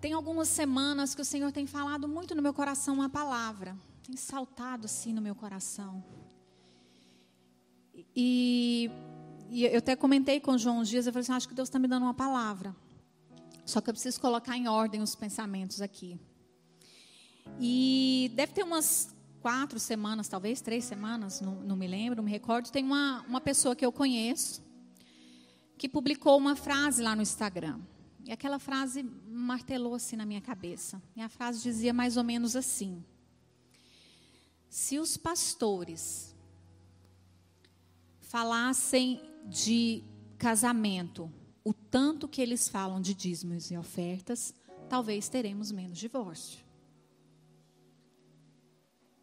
tem algumas semanas que o Senhor tem falado muito no meu coração uma palavra, tem saltado assim no meu coração. E, e eu até comentei com o João uns dias, eu falei assim, acho que Deus está me dando uma palavra. Só que eu preciso colocar em ordem os pensamentos aqui. E deve ter umas quatro semanas, talvez três semanas, não, não me lembro, não me recordo. Tem uma, uma pessoa que eu conheço que publicou uma frase lá no Instagram. E aquela frase martelou assim na minha cabeça. E a frase dizia mais ou menos assim: Se os pastores falassem de casamento, o tanto que eles falam de dízimos e ofertas, talvez teremos menos divórcio.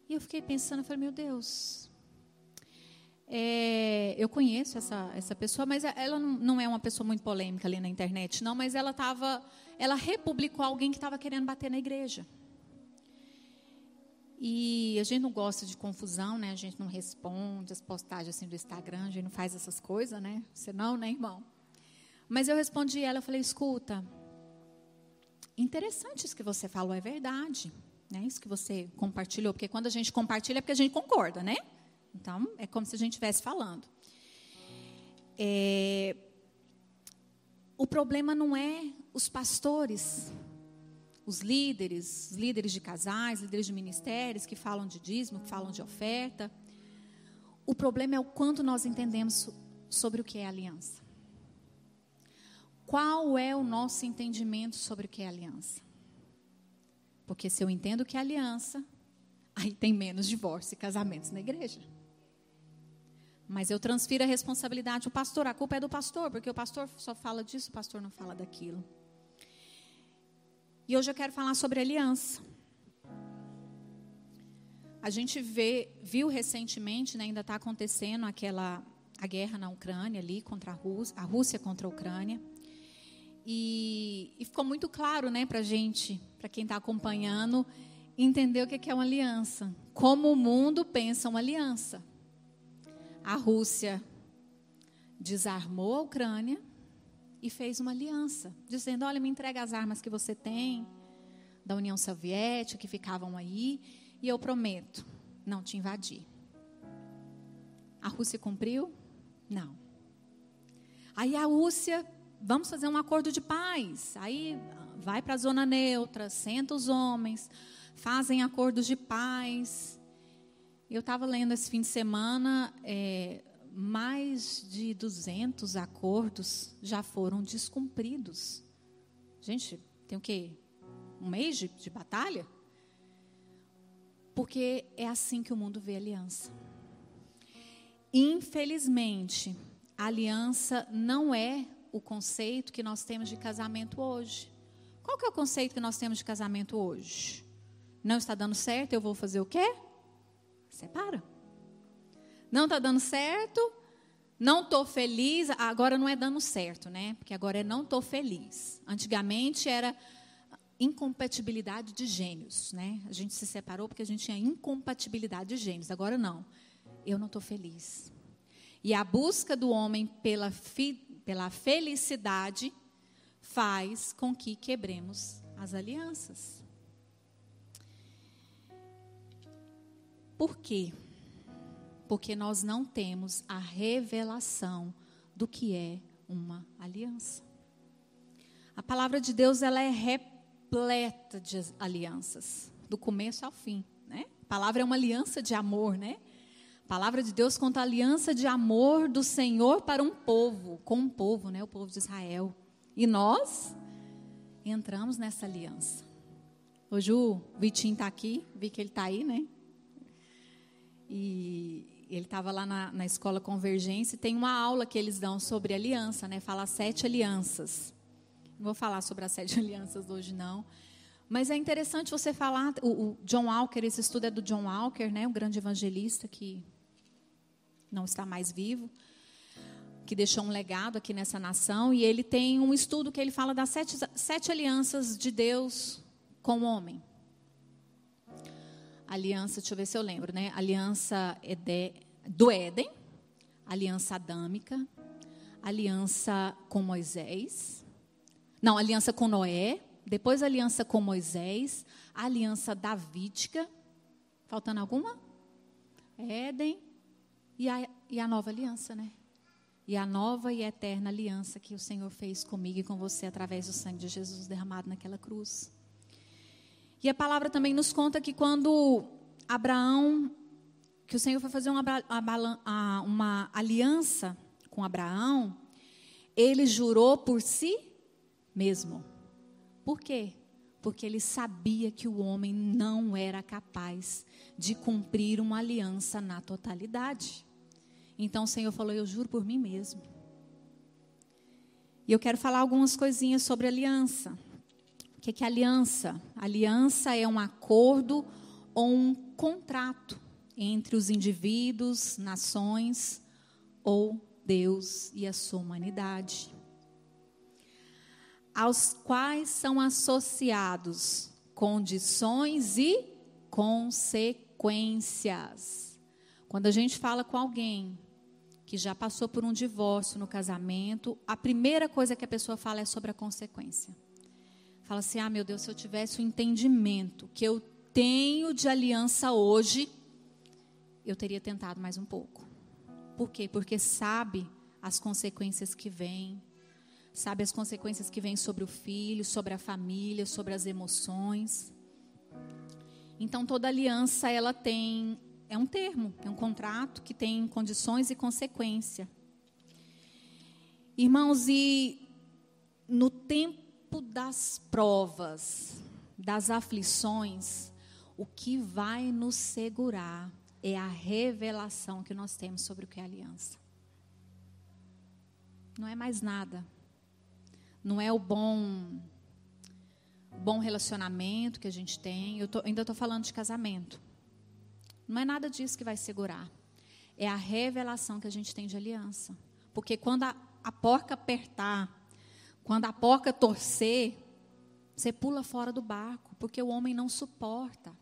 E eu fiquei pensando, eu falei, meu Deus, é, eu conheço essa, essa pessoa, mas ela não, não, é uma pessoa muito polêmica ali na internet, não, mas ela estava, ela republicou alguém que estava querendo bater na igreja. E a gente não gosta de confusão, né? A gente não responde as postagens assim do Instagram, a gente não faz essas coisas, né? Você não, né, irmão? Mas eu respondi ela, eu falei, escuta, interessante isso que você falou, é verdade. Né? Isso que você compartilhou, porque quando a gente compartilha é porque a gente concorda, né? Então, é como se a gente estivesse falando. É, o problema não é os pastores, os líderes, os líderes de casais, líderes de ministérios que falam de dízimo, que falam de oferta. O problema é o quanto nós entendemos sobre o que é aliança. Qual é o nosso entendimento sobre o que é aliança? Porque se eu entendo o que é aliança, aí tem menos divórcio e casamentos na igreja. Mas eu transfiro a responsabilidade ao pastor. A culpa é do pastor, porque o pastor só fala disso, o pastor não fala daquilo. E hoje eu quero falar sobre aliança. A gente vê, viu recentemente, né, ainda está acontecendo aquela a guerra na Ucrânia ali contra a Rússia, a Rússia contra a Ucrânia. E, e ficou muito claro, né, para gente, para quem está acompanhando, entender o que é uma aliança. Como o mundo pensa uma aliança a Rússia desarmou a Ucrânia e fez uma aliança, dizendo: Olha, me entrega as armas que você tem, da União Soviética, que ficavam aí, e eu prometo não te invadir. A Rússia cumpriu? Não. Aí a Rússia, vamos fazer um acordo de paz. Aí vai para a zona neutra, senta os homens, fazem acordos de paz. Eu estava lendo esse fim de semana, é, mais de 200 acordos já foram descumpridos. Gente, tem o quê? Um mês de, de batalha? Porque é assim que o mundo vê aliança. Infelizmente, aliança não é o conceito que nós temos de casamento hoje. Qual que é o conceito que nós temos de casamento hoje? Não está dando certo, eu vou fazer o quê? Separa. Não está dando certo, não estou feliz, agora não é dando certo, né? Porque agora é não estou feliz. Antigamente era incompatibilidade de gênios, né? A gente se separou porque a gente tinha incompatibilidade de gênios. Agora não. Eu não estou feliz. E a busca do homem pela, pela felicidade faz com que quebremos as alianças. Por quê? Porque nós não temos a revelação do que é uma aliança. A palavra de Deus ela é repleta de alianças, do começo ao fim, né? A palavra é uma aliança de amor, né? A palavra de Deus conta a aliança de amor do Senhor para um povo, com um povo, né? O povo de Israel. E nós entramos nessa aliança. Hoje o Vitinho está aqui, vi que ele está aí, né? E ele estava lá na, na escola Convergência tem uma aula que eles dão sobre aliança, né? Fala sete alianças. Não vou falar sobre as sete alianças hoje, não. Mas é interessante você falar. O, o John Walker, esse estudo é do John Walker, né? O grande evangelista que não está mais vivo, que deixou um legado aqui nessa nação. E ele tem um estudo que ele fala das sete, sete alianças de Deus com o homem aliança, deixa eu ver se eu lembro, né? Aliança do Éden, aliança adâmica, aliança com Moisés, não, aliança com Noé, depois aliança com Moisés, aliança davídica, faltando alguma? Éden e a, e a nova aliança, né? E a nova e eterna aliança que o Senhor fez comigo e com você através do sangue de Jesus derramado naquela cruz. E a palavra também nos conta que quando Abraão, que o Senhor foi fazer uma, uma aliança com Abraão, ele jurou por si mesmo. Por quê? Porque ele sabia que o homem não era capaz de cumprir uma aliança na totalidade. Então o Senhor falou: Eu juro por mim mesmo. E eu quero falar algumas coisinhas sobre aliança. O que é aliança? Aliança é um acordo ou um contrato entre os indivíduos, nações ou Deus e a sua humanidade aos quais são associados condições e consequências. Quando a gente fala com alguém que já passou por um divórcio no casamento, a primeira coisa que a pessoa fala é sobre a consequência. Fala assim: ah, meu Deus, se eu tivesse o entendimento que eu tenho de aliança hoje, eu teria tentado mais um pouco. Por quê? Porque sabe as consequências que vêm, sabe as consequências que vêm sobre o filho, sobre a família, sobre as emoções. Então toda aliança ela tem é um termo, é um contrato que tem condições e consequência. Irmãos, e no tempo das provas, das aflições, o que vai nos segurar é a revelação que nós temos sobre o que é aliança. Não é mais nada não é o bom bom relacionamento que a gente tem. Eu tô, ainda estou falando de casamento. Não é nada disso que vai segurar. É a revelação que a gente tem de aliança. Porque quando a, a porca apertar, quando a porca torcer, você pula fora do barco, porque o homem não suporta.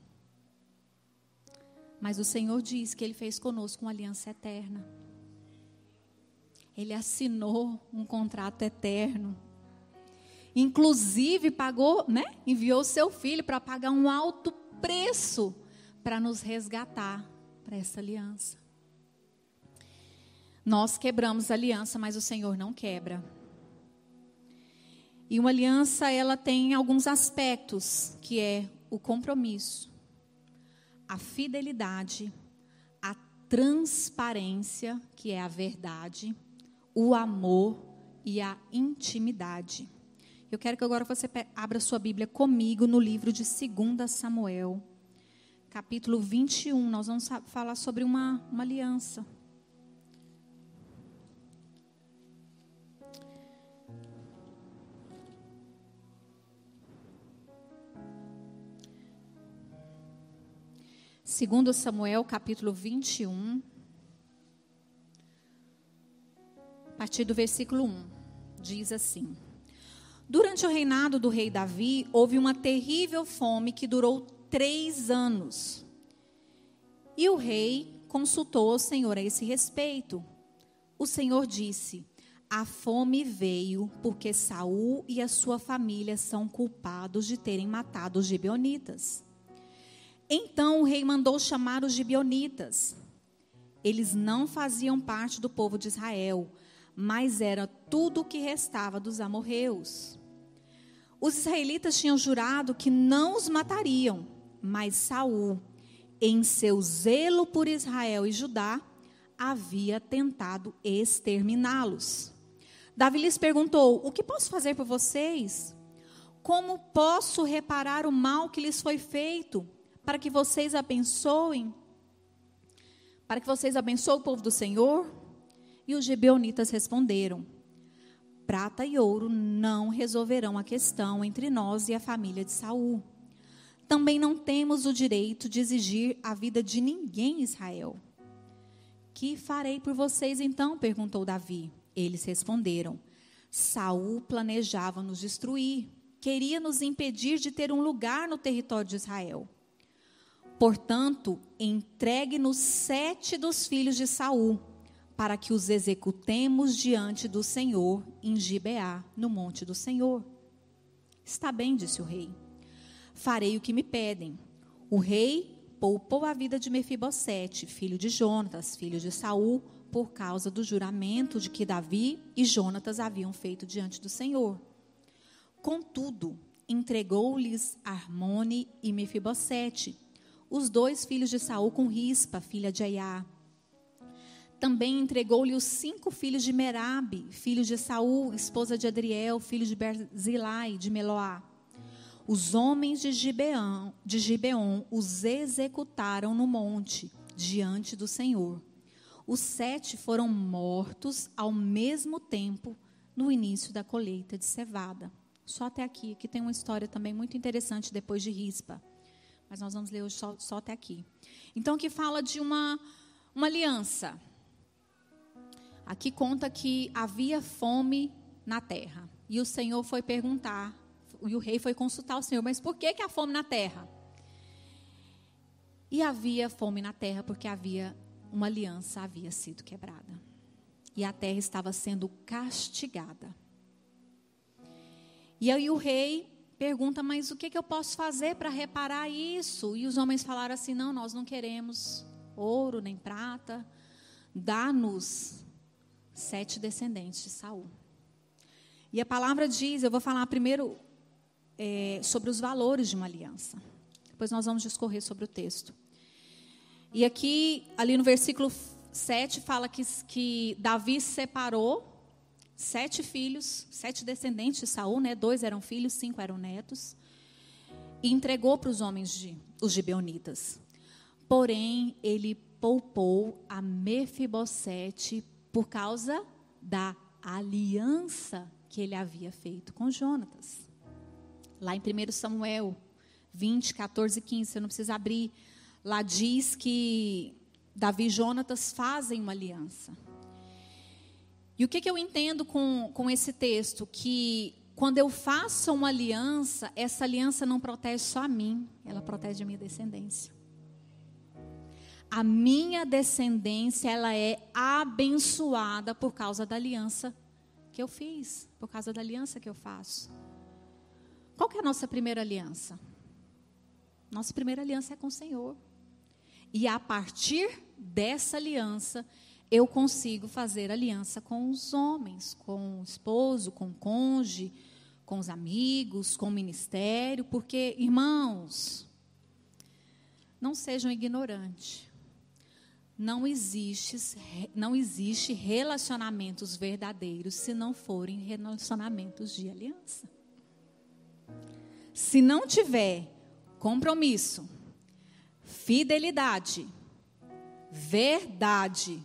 Mas o Senhor diz que Ele fez conosco uma aliança eterna. Ele assinou um contrato eterno inclusive pagou, né? Enviou seu filho para pagar um alto preço para nos resgatar para essa aliança. Nós quebramos a aliança, mas o Senhor não quebra. E uma aliança, ela tem alguns aspectos, que é o compromisso, a fidelidade, a transparência, que é a verdade, o amor e a intimidade. Eu quero que agora você abra sua Bíblia comigo no livro de 2 Samuel, capítulo 21. Nós vamos falar sobre uma, uma aliança. Segundo Samuel, capítulo 21, a partir do versículo 1, diz assim: Durante o reinado do rei Davi, houve uma terrível fome que durou três anos. E o rei consultou o Senhor a esse respeito. O Senhor disse: A fome veio porque Saul e a sua família são culpados de terem matado os gibeonitas. Então o rei mandou chamar os gibeonitas. Eles não faziam parte do povo de Israel, mas era tudo o que restava dos amorreus. Os israelitas tinham jurado que não os matariam, mas Saul, em seu zelo por Israel e Judá, havia tentado exterminá-los. Davi lhes perguntou: O que posso fazer por vocês? Como posso reparar o mal que lhes foi feito, para que vocês abençoem? Para que vocês abençoem o povo do Senhor? E os gibeonitas responderam: Prata e ouro não resolverão a questão entre nós e a família de Saul. Também não temos o direito de exigir a vida de ninguém em Israel. Que farei por vocês então? perguntou Davi. Eles responderam: Saul planejava nos destruir, queria nos impedir de ter um lugar no território de Israel. Portanto, entregue-nos sete dos filhos de Saul para que os executemos diante do Senhor em Gibeá, no monte do Senhor. Está bem, disse o rei. Farei o que me pedem. O rei poupou a vida de Mefibosete, filho de Jonatas, filho de Saul, por causa do juramento de que Davi e Jonatas haviam feito diante do Senhor. Contudo, entregou-lhes Armone e Mefibosete, os dois filhos de Saul com Rispa, filha de Aiá. Também entregou-lhe os cinco filhos de Merabe, filho de Saul, esposa de Adriel, filho de Berzilai, de Meloá. Os homens de Gibeão, de Gibeon os executaram no monte, diante do Senhor. Os sete foram mortos ao mesmo tempo no início da colheita de cevada. Só até aqui, que tem uma história também muito interessante depois de Rispa. Mas nós vamos ler hoje só, só até aqui. Então, que fala de uma, uma aliança. Aqui conta que havia fome na terra. E o Senhor foi perguntar, e o rei foi consultar o Senhor, mas por que, que há fome na terra? E havia fome na terra porque havia uma aliança havia sido quebrada. E a terra estava sendo castigada. E aí o rei pergunta, mas o que, que eu posso fazer para reparar isso? E os homens falaram assim: não, nós não queremos ouro nem prata, dá-nos sete descendentes de Saul. E a palavra diz, eu vou falar primeiro é, sobre os valores de uma aliança. Depois nós vamos discorrer sobre o texto. E aqui, ali no versículo 7, fala que, que Davi separou sete filhos, sete descendentes de Saul, né? Dois eram filhos, cinco eram netos. E entregou para os homens de os gibeonitas. Porém, ele poupou a Mefibosete por causa da aliança que ele havia feito com Jonatas. Lá em 1 Samuel 20, 14 e 15, você não precisa abrir. Lá diz que Davi e Jonatas fazem uma aliança. E o que, que eu entendo com, com esse texto? Que quando eu faço uma aliança, essa aliança não protege só a mim, ela protege a minha descendência a minha descendência ela é abençoada por causa da aliança que eu fiz, por causa da aliança que eu faço. Qual que é a nossa primeira aliança? Nossa primeira aliança é com o Senhor. E a partir dessa aliança, eu consigo fazer aliança com os homens, com o esposo, com o cônjuge, com os amigos, com o ministério, porque, irmãos, não sejam ignorantes não existe, não existe relacionamentos verdadeiros se não forem relacionamentos de aliança. Se não tiver compromisso, fidelidade, verdade,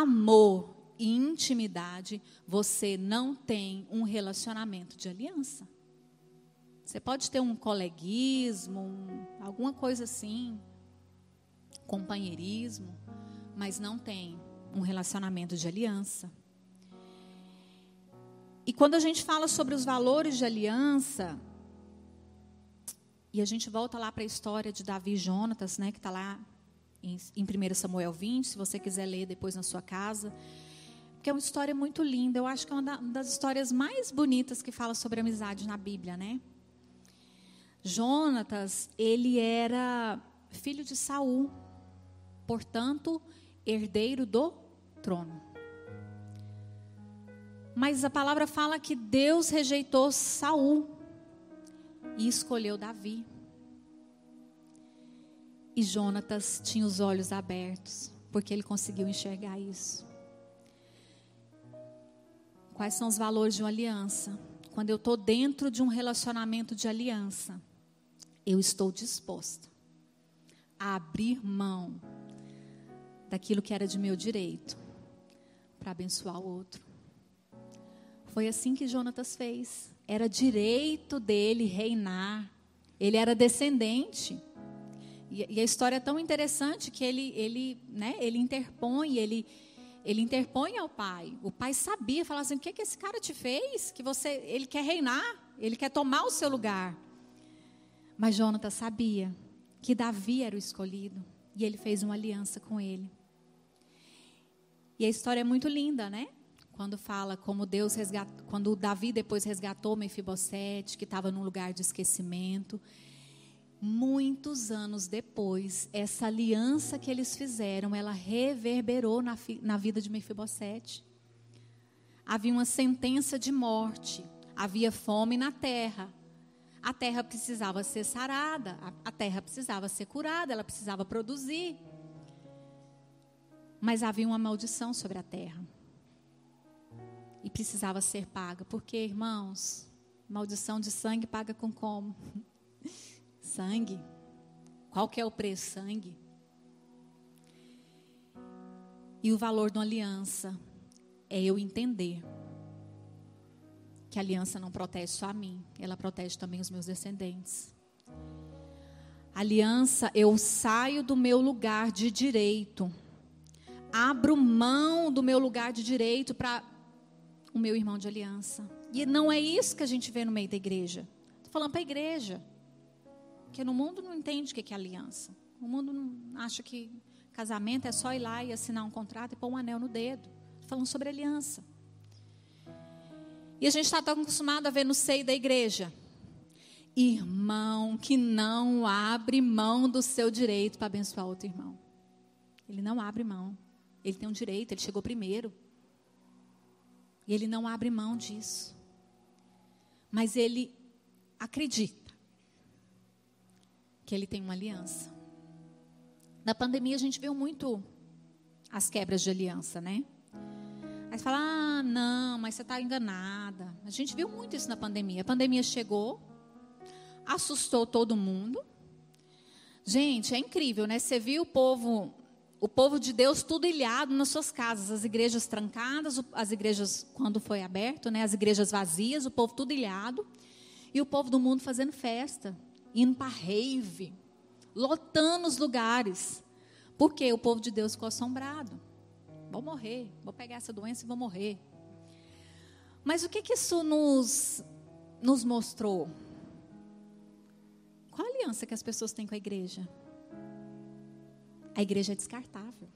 amor e intimidade, você não tem um relacionamento de aliança. Você pode ter um coleguismo, um, alguma coisa assim, companheirismo, mas não tem um relacionamento de aliança. E quando a gente fala sobre os valores de aliança, e a gente volta lá para a história de Davi e Jonatas, né, que está lá em, em 1 Samuel 20, se você quiser ler depois na sua casa. Porque é uma história muito linda. Eu acho que é uma das histórias mais bonitas que fala sobre amizade na Bíblia, né? Jonatas, ele era filho de Saul. Portanto, herdeiro do trono. Mas a palavra fala que Deus rejeitou Saul e escolheu Davi. E Jonatas tinha os olhos abertos, porque ele conseguiu enxergar isso. Quais são os valores de uma aliança? Quando eu estou dentro de um relacionamento de aliança, eu estou disposta a abrir mão daquilo que era de meu direito para abençoar o outro. Foi assim que Jonatas fez. Era direito dele reinar. Ele era descendente. E, a história é tão interessante que ele, ele, né, ele interpõe, ele, ele interpõe ao pai. O pai sabia, falava assim: o que, é que esse cara te fez? Que você, ele quer reinar, ele quer tomar o seu lugar. Mas Jonatas sabia que Davi era o escolhido e ele fez uma aliança com ele. E a história é muito linda, né? quando fala como Deus resgatou, quando Davi depois resgatou Mefibosete, que estava num lugar de esquecimento. Muitos anos depois, essa aliança que eles fizeram, ela reverberou na, na vida de Mefibosete. Havia uma sentença de morte, havia fome na terra. A terra precisava ser sarada, a, a terra precisava ser curada, ela precisava produzir. Mas havia uma maldição sobre a terra e precisava ser paga. Porque, irmãos, maldição de sangue paga com como? Sangue. Qual que é o preço? Sangue. E o valor de uma aliança é eu entender que a aliança não protege só a mim, ela protege também os meus descendentes. Aliança, eu saio do meu lugar de direito, abro mão do meu lugar de direito para o meu irmão de aliança. E não é isso que a gente vê no meio da igreja. Estou falando para a igreja. Porque no mundo não entende o que é aliança. O mundo não acha que casamento é só ir lá e assinar um contrato e pôr um anel no dedo. Falando sobre aliança. E a gente está tão acostumado a ver no seio da igreja. Irmão que não abre mão do seu direito para abençoar outro irmão. Ele não abre mão. Ele tem um direito, ele chegou primeiro. E ele não abre mão disso. Mas ele acredita que ele tem uma aliança. Na pandemia a gente viu muito as quebras de aliança, né? Aí você fala, ah, não, mas você está enganada. A gente viu muito isso na pandemia. A pandemia chegou, assustou todo mundo. Gente, é incrível, né? Você viu o povo o povo de Deus tudo ilhado nas suas casas, as igrejas trancadas, as igrejas, quando foi aberto, né, as igrejas vazias, o povo tudo ilhado, e o povo do mundo fazendo festa, indo para rave, lotando os lugares, porque o povo de Deus ficou assombrado. Vou morrer, vou pegar essa doença e vou morrer. Mas o que, que isso nos, nos mostrou? Qual a aliança que as pessoas têm com a igreja? A igreja é descartável.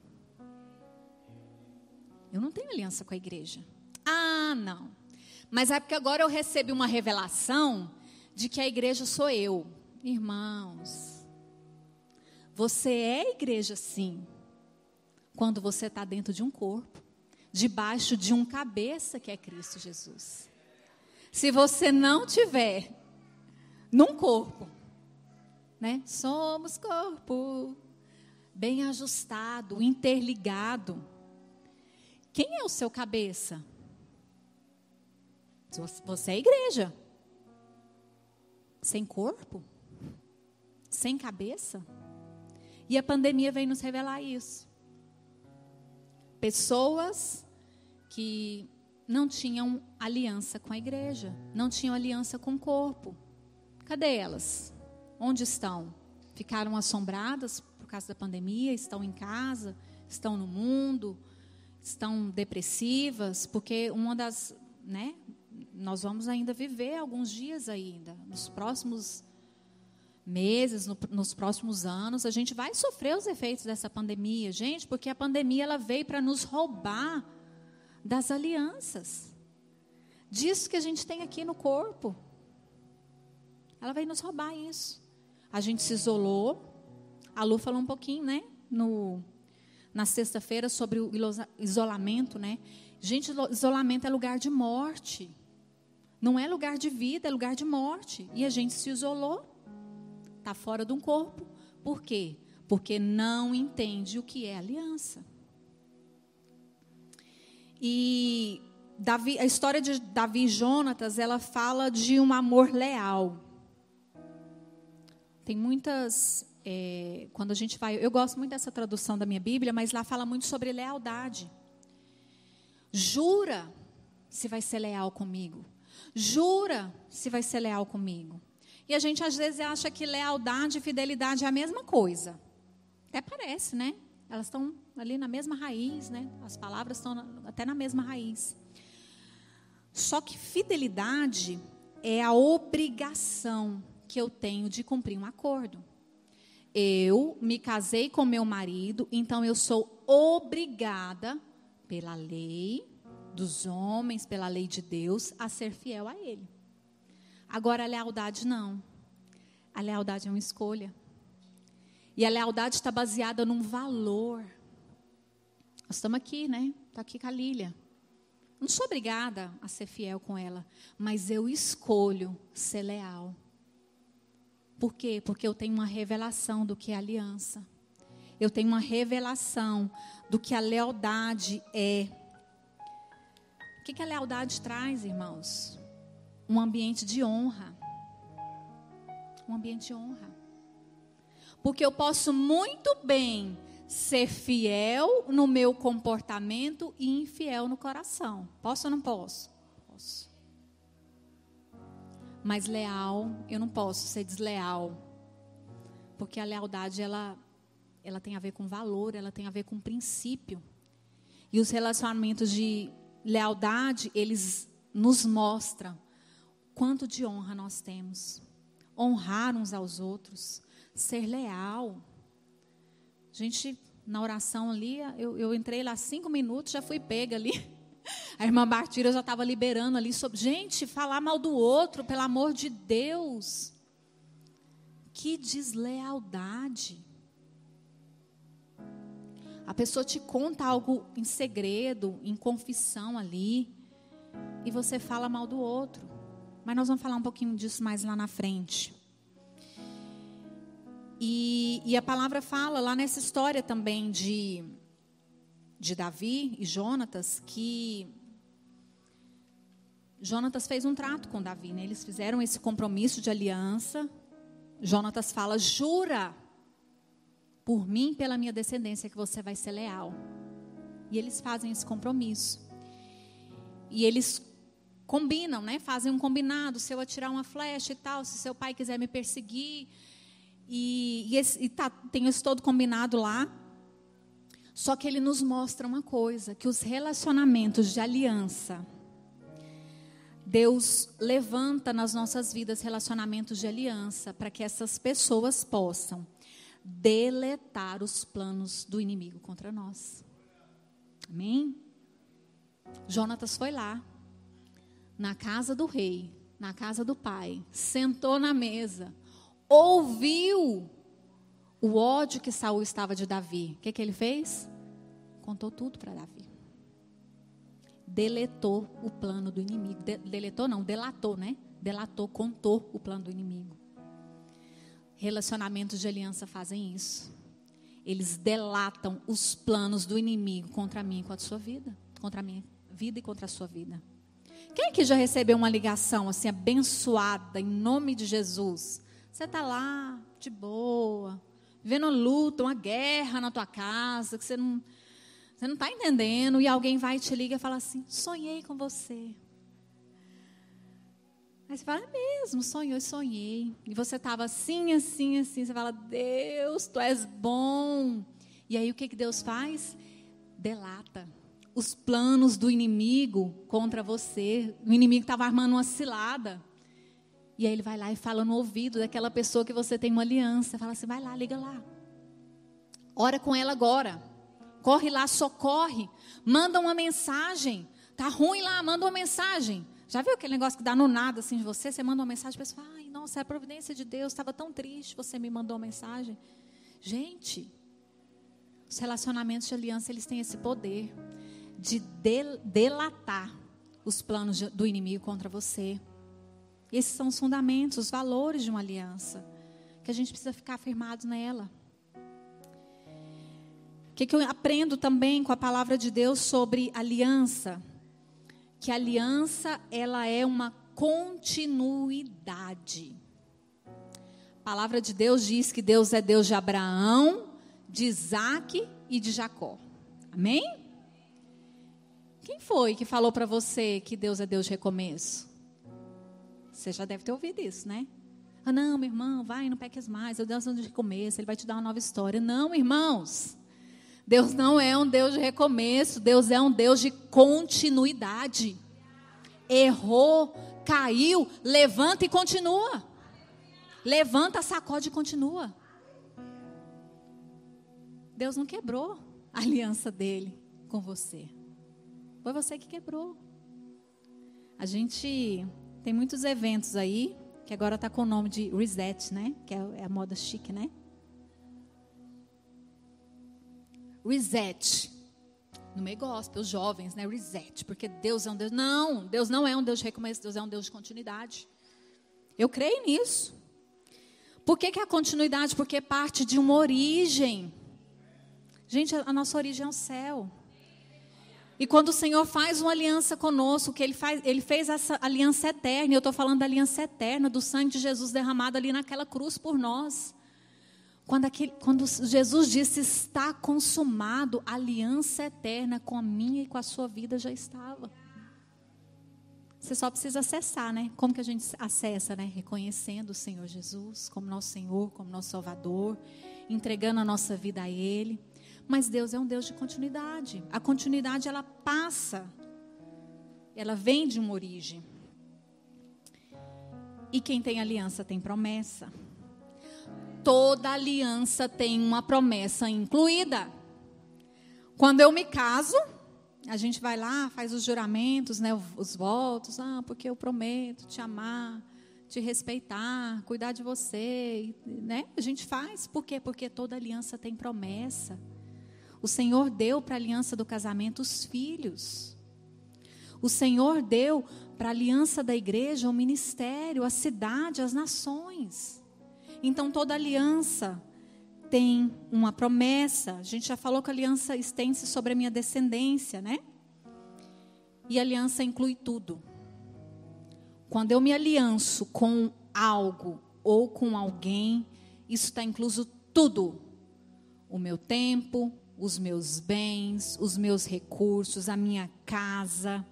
Eu não tenho aliança com a igreja. Ah, não. Mas é porque agora eu recebi uma revelação de que a igreja sou eu. Irmãos, você é igreja sim, quando você está dentro de um corpo, debaixo de um cabeça que é Cristo Jesus. Se você não tiver num corpo, né? Somos corpo bem ajustado, interligado. Quem é o seu cabeça? Você é igreja. Sem corpo? Sem cabeça? E a pandemia vem nos revelar isso. Pessoas que não tinham aliança com a igreja, não tinham aliança com o corpo. Cadê elas? Onde estão? Ficaram assombradas por causa da pandemia, estão em casa, estão no mundo, estão depressivas, porque uma das, né, nós vamos ainda viver alguns dias ainda, nos próximos meses, no, nos próximos anos, a gente vai sofrer os efeitos dessa pandemia, gente, porque a pandemia ela veio para nos roubar das alianças, disso que a gente tem aqui no corpo. Ela veio nos roubar isso. A gente se isolou, a Lu falou um pouquinho, né? No, na sexta-feira sobre o isolamento, né? Gente, isolamento é lugar de morte. Não é lugar de vida, é lugar de morte. E a gente se isolou. Está fora de um corpo. Por quê? Porque não entende o que é aliança. E Davi, a história de Davi e Jonatas, ela fala de um amor leal. Tem muitas é, quando a gente vai. Eu gosto muito dessa tradução da minha Bíblia, mas lá fala muito sobre lealdade. Jura se vai ser leal comigo. Jura se vai ser leal comigo. E a gente às vezes acha que lealdade e fidelidade é a mesma coisa. Até parece, né? Elas estão ali na mesma raiz, né? As palavras estão até na mesma raiz. Só que fidelidade é a obrigação que eu tenho de cumprir um acordo. Eu me casei com meu marido, então eu sou obrigada pela lei, dos homens, pela lei de Deus, a ser fiel a Ele. Agora, a lealdade não. A lealdade é uma escolha. E a lealdade está baseada num valor. Nós estamos aqui, né? Está aqui com a Lília. Não sou obrigada a ser fiel com ela, mas eu escolho ser leal. Por quê? Porque eu tenho uma revelação do que é aliança. Eu tenho uma revelação do que a lealdade é. O que, que a lealdade traz, irmãos? Um ambiente de honra. Um ambiente de honra. Porque eu posso muito bem ser fiel no meu comportamento e infiel no coração. Posso ou não posso? Posso. Mas leal, eu não posso ser desleal. Porque a lealdade, ela, ela tem a ver com valor, ela tem a ver com princípio. E os relacionamentos de lealdade, eles nos mostram quanto de honra nós temos. Honrar uns aos outros, ser leal. A gente, na oração ali, eu, eu entrei lá cinco minutos, já fui pega ali. A irmã Bartira já estava liberando ali sobre. Gente, falar mal do outro, pelo amor de Deus. Que deslealdade. A pessoa te conta algo em segredo, em confissão ali, e você fala mal do outro. Mas nós vamos falar um pouquinho disso mais lá na frente. E, e, a palavra fala lá nessa história também de, de Davi e Jonatas, que Jonatas fez um trato com Davi, né? eles fizeram esse compromisso de aliança. Jonatas fala: jura por mim, pela minha descendência, que você vai ser leal. E eles fazem esse compromisso. E eles combinam, né? Fazem um combinado. Se eu atirar uma flecha e tal, se seu pai quiser me perseguir, e, e, esse, e tá, tem isso todo combinado lá. Só que ele nos mostra uma coisa: que os relacionamentos de aliança, Deus levanta nas nossas vidas relacionamentos de aliança para que essas pessoas possam deletar os planos do inimigo contra nós. Amém? Jonatas foi lá, na casa do rei, na casa do pai, sentou na mesa ouviu o ódio que Saul estava de Davi, o que, que ele fez? Contou tudo para Davi. Deletou o plano do inimigo. De, deletou não, delatou, né? Delatou, contou o plano do inimigo. Relacionamentos de aliança fazem isso. Eles delatam os planos do inimigo contra mim e contra a sua vida. Contra a minha vida e contra a sua vida. Quem que já recebeu uma ligação assim abençoada em nome de Jesus? Você está lá, de boa, vivendo uma luta, uma guerra na tua casa, que você não você não está entendendo, e alguém vai e te liga e fala assim: sonhei com você. Aí você fala, é mesmo, sonhou, sonhei. E você estava assim, assim, assim. Você fala, Deus, tu és bom. E aí o que, que Deus faz? Delata os planos do inimigo contra você. O inimigo estava armando uma cilada. E aí ele vai lá e fala no ouvido daquela pessoa que você tem uma aliança. Fala assim: vai lá, liga lá. Ora com ela agora. Corre lá, socorre. Manda uma mensagem. Tá ruim lá, manda uma mensagem. Já viu aquele negócio que dá no nada assim de você? Você manda uma mensagem, a pessoa fala, ai, nossa, é a providência de Deus, estava tão triste, você me mandou uma mensagem. Gente, os relacionamentos de aliança, eles têm esse poder de delatar os planos do inimigo contra você. Esses são os fundamentos, os valores de uma aliança, que a gente precisa ficar firmados nela. O que, que eu aprendo também com a palavra de Deus sobre aliança? Que aliança, ela é uma continuidade. A palavra de Deus diz que Deus é Deus de Abraão, de Isaac e de Jacó. Amém? Quem foi que falou para você que Deus é Deus de recomeço? Você já deve ter ouvido isso, né? Ah, não, meu irmão, vai, não peques mais. É um Deus de recomeço, Ele vai te dar uma nova história. Não, irmãos. Deus não é um Deus de recomeço, Deus é um Deus de continuidade. Errou, caiu, levanta e continua. Levanta, sacode e continua. Deus não quebrou a aliança dele com você. Foi você que quebrou. A gente tem muitos eventos aí, que agora está com o nome de Reset, né? Que é, é a moda chique, né? Reset. No meio gospel, os jovens, né? Reset. Porque Deus é um Deus. Não, Deus não é um Deus de recomeço, Deus é um Deus de continuidade. Eu creio nisso. Por que, que a continuidade? Porque parte de uma origem. Gente, a nossa origem é o céu. E quando o Senhor faz uma aliança conosco, que ele, faz, ele fez essa aliança eterna, eu estou falando da aliança eterna, do sangue de Jesus derramado ali naquela cruz por nós. Quando, aquele, quando Jesus disse está consumado, a aliança eterna com a minha e com a sua vida já estava. Você só precisa acessar, né? Como que a gente acessa, né? Reconhecendo o Senhor Jesus como nosso Senhor, como nosso Salvador, entregando a nossa vida a Ele. Mas Deus é um Deus de continuidade. A continuidade ela passa. Ela vem de uma origem. E quem tem aliança tem promessa. Toda aliança tem uma promessa incluída. Quando eu me caso, a gente vai lá, faz os juramentos, né, os votos, ah, porque eu prometo te amar, te respeitar, cuidar de você, né? A gente faz, por quê? Porque toda aliança tem promessa. O Senhor deu para a aliança do casamento os filhos. O Senhor deu para a aliança da igreja o ministério, a cidade, as nações. Então toda aliança tem uma promessa. A gente já falou que a aliança estende-se sobre a minha descendência, né? E aliança inclui tudo. Quando eu me alianço com algo ou com alguém, isso está incluso tudo. O meu tempo, os meus bens, os meus recursos, a minha casa.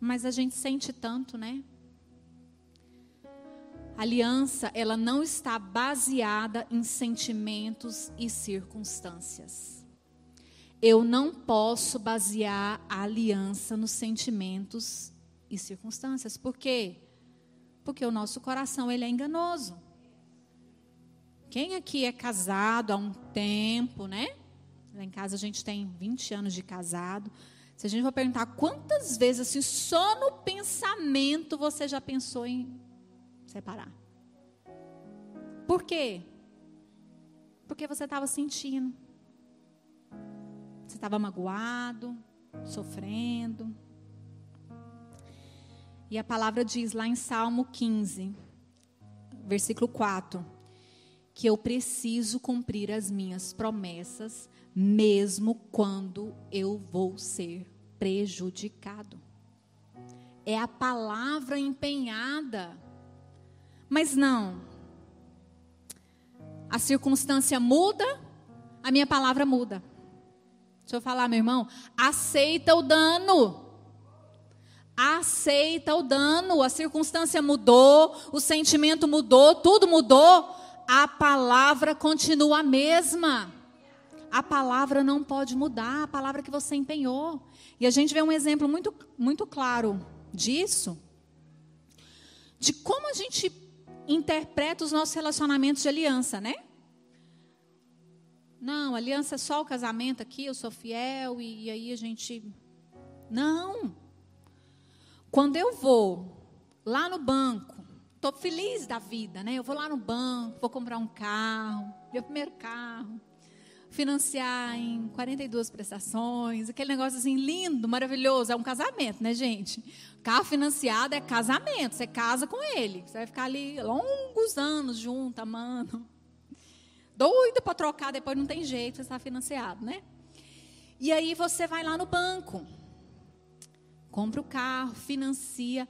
Mas a gente sente tanto, né? A aliança, ela não está baseada em sentimentos e circunstâncias. Eu não posso basear a aliança nos sentimentos e circunstâncias. Por quê? Porque o nosso coração ele é enganoso. Quem aqui é casado há um tempo, né? Lá em casa a gente tem 20 anos de casado. Se a gente for perguntar quantas vezes, assim, só no pensamento você já pensou em separar. Por quê? Porque você estava sentindo. Você estava magoado, sofrendo. E a palavra diz lá em Salmo 15, versículo 4: que eu preciso cumprir as minhas promessas, mesmo quando eu vou ser prejudicado. É a palavra empenhada. Mas não. A circunstância muda, a minha palavra muda. Deixa eu falar, meu irmão. Aceita o dano. Aceita o dano. A circunstância mudou, o sentimento mudou, tudo mudou a palavra continua a mesma. A palavra não pode mudar, a palavra que você empenhou. E a gente vê um exemplo muito, muito claro disso, de como a gente interpreta os nossos relacionamentos de aliança, né? Não, aliança é só o casamento aqui, eu sou fiel e, e aí a gente. Não. Quando eu vou lá no banco Estou feliz da vida, né? Eu vou lá no banco, vou comprar um carro, meu primeiro carro, financiar em 42 prestações, aquele negócio assim lindo, maravilhoso. É um casamento, né, gente? Carro financiado é casamento, você casa com ele. Você vai ficar ali longos anos junto, amando. Doido para trocar, depois não tem jeito, você está financiado, né? E aí você vai lá no banco, compra o carro, financia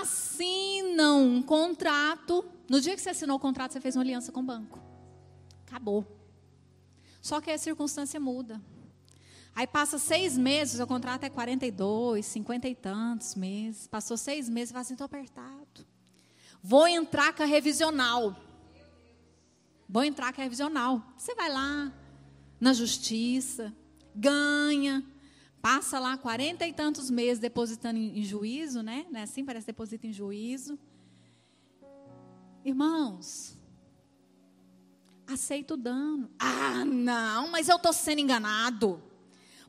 assinam um contrato. No dia que você assinou o contrato, você fez uma aliança com o banco. Acabou. Só que a circunstância muda. Aí passa seis meses, o contrato é 42, 50 e tantos meses. Passou seis meses, vai assim, estou apertado. Vou entrar com a revisional. Vou entrar com a revisional. Você vai lá na justiça, ganha, passa lá quarenta e tantos meses depositando em, juízo, né? Não é assim? Parece deposita em juízo. Irmãos, aceita o dano. Ah, não, mas eu estou sendo enganado.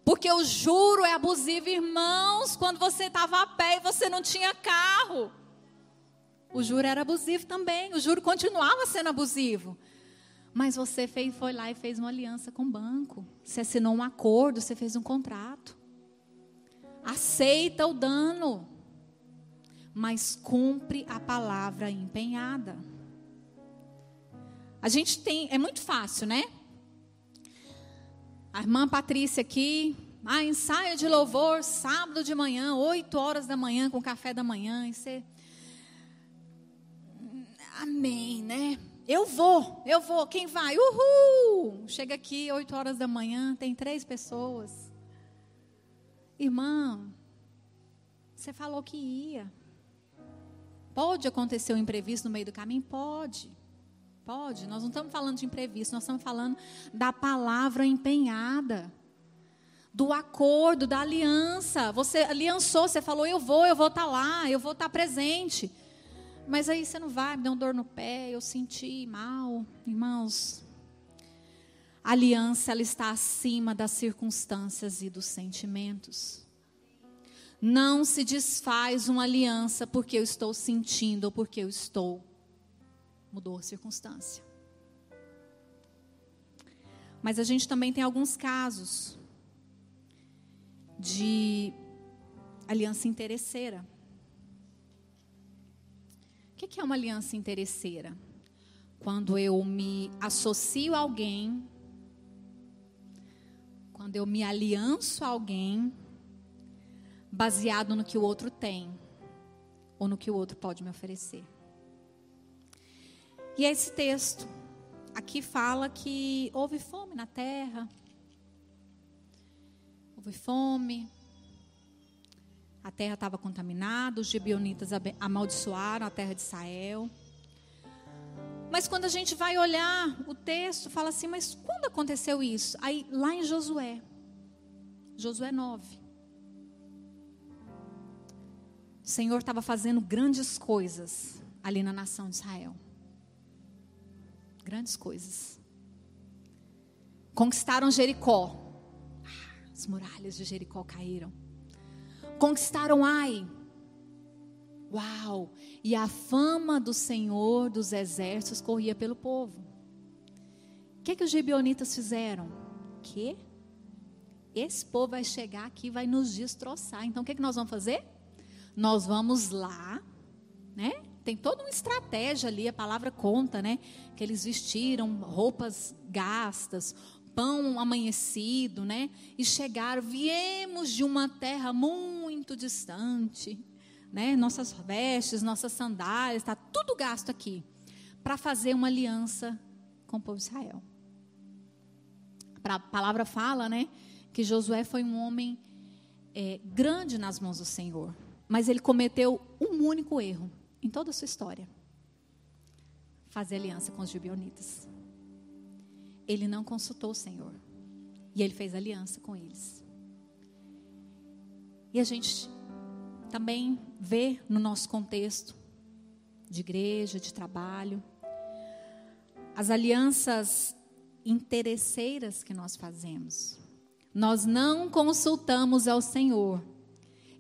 Porque o juro é abusivo, irmãos, quando você estava a pé e você não tinha carro. O juro era abusivo também, o juro continuava sendo abusivo. Mas você fez, foi lá e fez uma aliança com o banco. Você assinou um acordo, você fez um contrato. Aceita o dano, mas cumpre a palavra empenhada. A gente tem, é muito fácil, né? A irmã Patrícia aqui, ah, ensaio de louvor, sábado de manhã, 8 horas da manhã, com café da manhã. E você... Amém, né? Eu vou, eu vou. Quem vai? Uhul! Chega aqui, 8 horas da manhã, tem três pessoas. Irmã, você falou que ia. Pode acontecer um imprevisto no meio do caminho? Pode. Pode, nós não estamos falando de imprevisto, nós estamos falando da palavra empenhada, do acordo, da aliança. Você aliançou, você falou, eu vou, eu vou estar tá lá, eu vou estar tá presente. Mas aí você não vai, me deu um dor no pé, eu senti mal. Irmãos, a aliança ela está acima das circunstâncias e dos sentimentos. Não se desfaz uma aliança porque eu estou sentindo ou porque eu estou mudou a circunstância. Mas a gente também tem alguns casos de aliança interesseira. O que é uma aliança interesseira? Quando eu me associo a alguém, quando eu me alianço a alguém, baseado no que o outro tem, ou no que o outro pode me oferecer. E esse texto aqui fala que houve fome na terra. Houve fome. A terra estava contaminada, os gibeonitas amaldiçoaram a terra de Israel. Mas quando a gente vai olhar o texto, fala assim: mas quando aconteceu isso? Aí, lá em Josué, Josué 9. O Senhor estava fazendo grandes coisas ali na nação de Israel grandes coisas. Conquistaram Jericó. As muralhas de Jericó caíram. Conquistaram Ai. Uau! E a fama do Senhor dos exércitos corria pelo povo. O que, é que os gibeonitas fizeram? Que? Esse povo vai chegar aqui vai nos destroçar. Então o que, é que nós vamos fazer? Nós vamos lá, né? tem toda uma estratégia ali, a palavra conta, né? Que eles vestiram roupas gastas, pão amanhecido, né? E chegaram, viemos de uma terra muito distante, né? Nossas vestes, nossas sandálias, está tudo gasto aqui para fazer uma aliança com o povo de Israel. A palavra fala, né? Que Josué foi um homem é, grande nas mãos do Senhor, mas ele cometeu um único erro em toda a sua história, fazer aliança com os gibeonitas. Ele não consultou o Senhor. E ele fez aliança com eles. E a gente também vê no nosso contexto de igreja, de trabalho, as alianças interesseiras que nós fazemos. Nós não consultamos ao Senhor.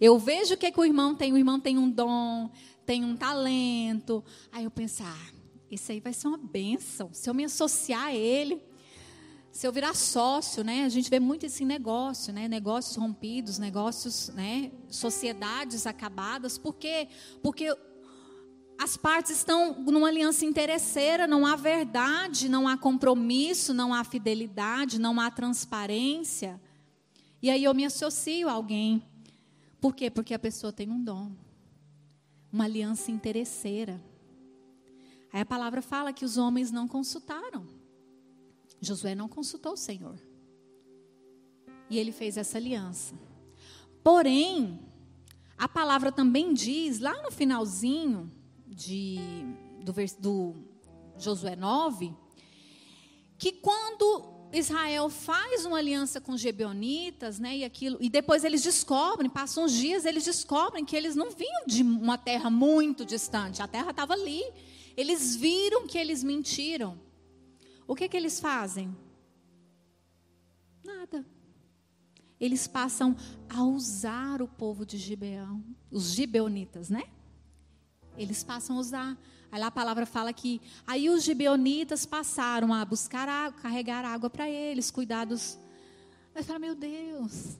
Eu vejo o que, que o irmão tem. O irmão tem um dom, tem um talento. Aí eu pensar, ah, isso aí vai ser uma benção. Se eu me associar a ele, se eu virar sócio, né? A gente vê muito esse negócio, né? Negócios rompidos, negócios, né? Sociedades acabadas. Por quê? Porque as partes estão numa aliança interesseira, não há verdade, não há compromisso, não há fidelidade, não há transparência. E aí eu me associo a alguém. Por quê? Porque a pessoa tem um dom uma aliança interesseira. Aí a palavra fala que os homens não consultaram. Josué não consultou o Senhor. E ele fez essa aliança. Porém, a palavra também diz, lá no finalzinho de, do, do Josué 9, que quando Israel faz uma aliança com os Gebeonitas, né, e aquilo, e depois eles descobrem, passam uns dias, eles descobrem que eles não vinham de uma terra muito distante, a terra estava ali. Eles viram que eles mentiram. O que que eles fazem? Nada. eles passam a usar o povo de Gibeão, os gibeonitas, né? Eles passam a usar. Aí lá a palavra fala que aí os gibeonitas passaram a buscar água, carregar água para eles, cuidados. Mas fala, meu Deus.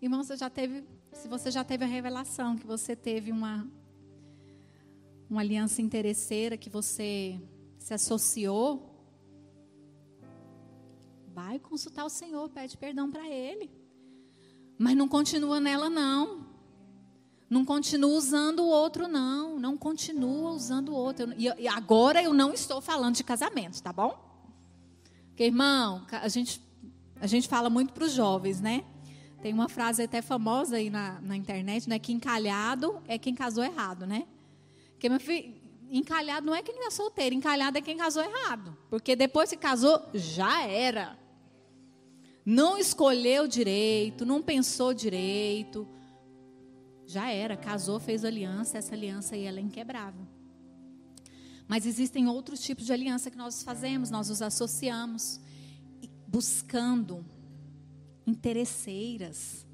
Irmão, você já teve, se você já teve a revelação que você teve uma uma aliança interesseira que você se associou, vai consultar o Senhor, pede perdão para Ele. Mas não continua nela, não. Não continua usando o outro, não. Não continua usando o outro. E, agora eu não estou falando de casamento, tá bom? Porque, irmão, a gente, a gente fala muito para os jovens, né? Tem uma frase até famosa aí na, na internet, né? Que encalhado é quem casou errado, né? Porque, meu filho, encalhado não é quem é solteiro, encalhado é quem casou errado. Porque depois que casou, já era. Não escolheu direito, não pensou direito. Já era, casou, fez aliança, essa aliança aí ela é inquebrável. Mas existem outros tipos de aliança que nós fazemos, nós os associamos, buscando interesseiras,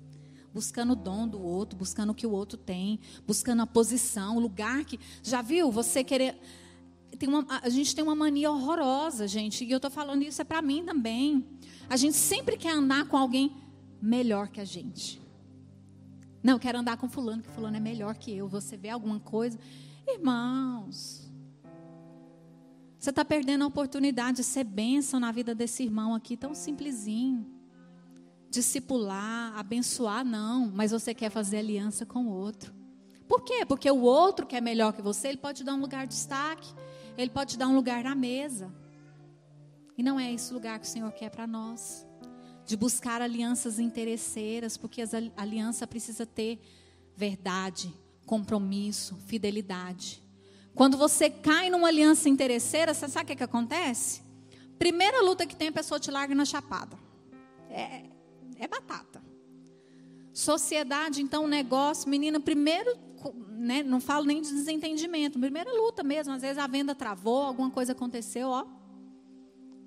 buscando o dom do outro, buscando o que o outro tem, buscando a posição, o lugar que. Já viu? Você querer. Tem uma, a gente tem uma mania horrorosa, gente, e eu estou falando isso é para mim também. A gente sempre quer andar com alguém melhor que a gente. Não, quero andar com fulano, que fulano é melhor que eu. Você vê alguma coisa. Irmãos, você está perdendo a oportunidade de ser bênção na vida desse irmão aqui, tão simplesinho discipular, abençoar, não, mas você quer fazer aliança com o outro. Por quê? Porque o outro que é melhor que você, ele pode te dar um lugar de destaque, ele pode te dar um lugar na mesa. E não é esse lugar que o Senhor quer para nós. De buscar alianças interesseiras, porque a aliança precisa ter verdade, compromisso, fidelidade. Quando você cai numa aliança interesseira, você sabe o que, que acontece? Primeira luta que tem, a pessoa te larga na chapada. É, é batata. Sociedade, então, negócio, menina, primeiro, né, não falo nem de desentendimento, primeira luta mesmo. Às vezes a venda travou, alguma coisa aconteceu, ó.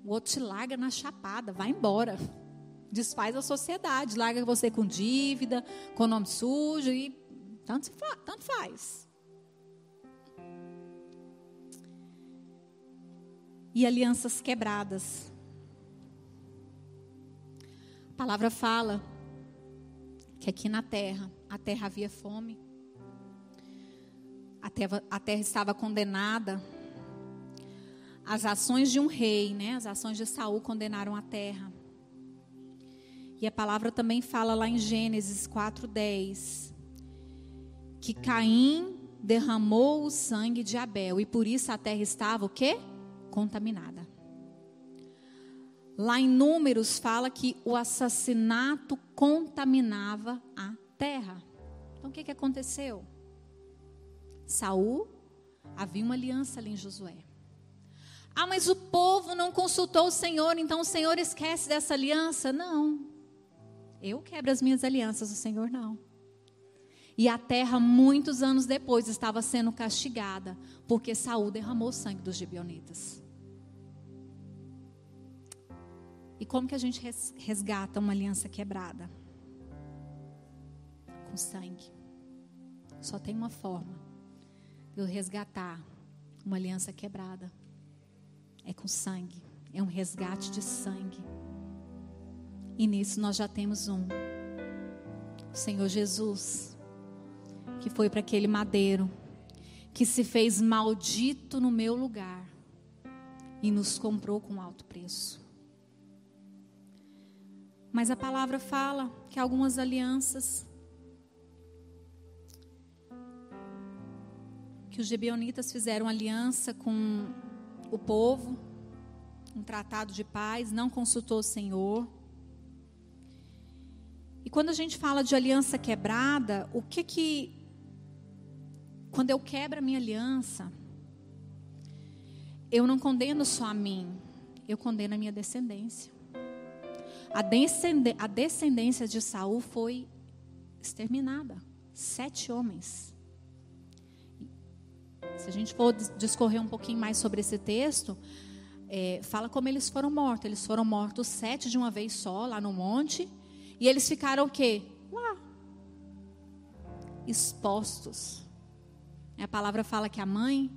O outro te larga na chapada, vai embora. Desfaz a sociedade, larga você com dívida, com nome sujo e tanto, tanto faz. E alianças quebradas. A palavra fala que aqui na terra, a terra havia fome, a terra, a terra estava condenada. As ações de um rei, né? As ações de Saul condenaram a terra. E a palavra também fala lá em Gênesis 4:10 que Caim derramou o sangue de Abel e por isso a terra estava o quê? Contaminada. Lá em Números fala que o assassinato contaminava a terra. Então o que, que aconteceu? Saul havia uma aliança ali em Josué. Ah, mas o povo não consultou o Senhor, então o Senhor esquece dessa aliança? Não. Eu quebro as minhas alianças, o Senhor não. E a terra, muitos anos depois, estava sendo castigada, porque Saul derramou o sangue dos gibeonitas. E como que a gente resgata uma aliança quebrada? Com sangue. Só tem uma forma de eu resgatar uma aliança quebrada. É com sangue. É um resgate de sangue. E nisso nós já temos um. O Senhor Jesus, que foi para aquele madeiro, que se fez maldito no meu lugar e nos comprou com alto preço. Mas a palavra fala que algumas alianças que os gibeonitas fizeram aliança com o povo, um tratado de paz, não consultou o Senhor. E quando a gente fala de aliança quebrada, o que que quando eu quebro a minha aliança, eu não condeno só a mim, eu condeno a minha descendência. A, descend a descendência de Saul foi exterminada. Sete homens. Se a gente for discorrer um pouquinho mais sobre esse texto, é, fala como eles foram mortos. Eles foram mortos sete de uma vez só, lá no monte. E eles ficaram o quê? Lá. Expostos. A palavra fala que a mãe,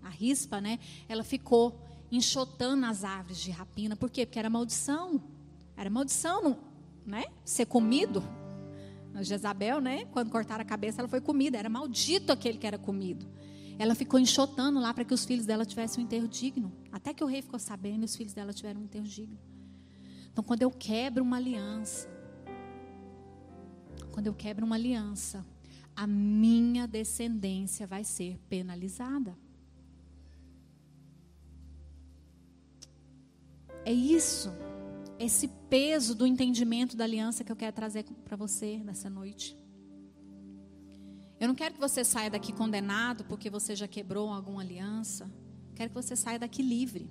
a rispa, né? Ela ficou enxotando as árvores de rapina. Por quê? Porque era maldição. Era maldição, né? Ser comido. Jezabel, né? Quando cortaram a cabeça, ela foi comida. Era maldito aquele que era comido. Ela ficou enxotando lá para que os filhos dela tivessem um enterro digno. Até que o rei ficou sabendo e os filhos dela tiveram um enterro digno. Então, quando eu quebro uma aliança, quando eu quebro uma aliança, a minha descendência vai ser penalizada. É isso, esse peso do entendimento da aliança que eu quero trazer para você nessa noite. Eu não quero que você saia daqui condenado porque você já quebrou alguma aliança. Quero que você saia daqui livre.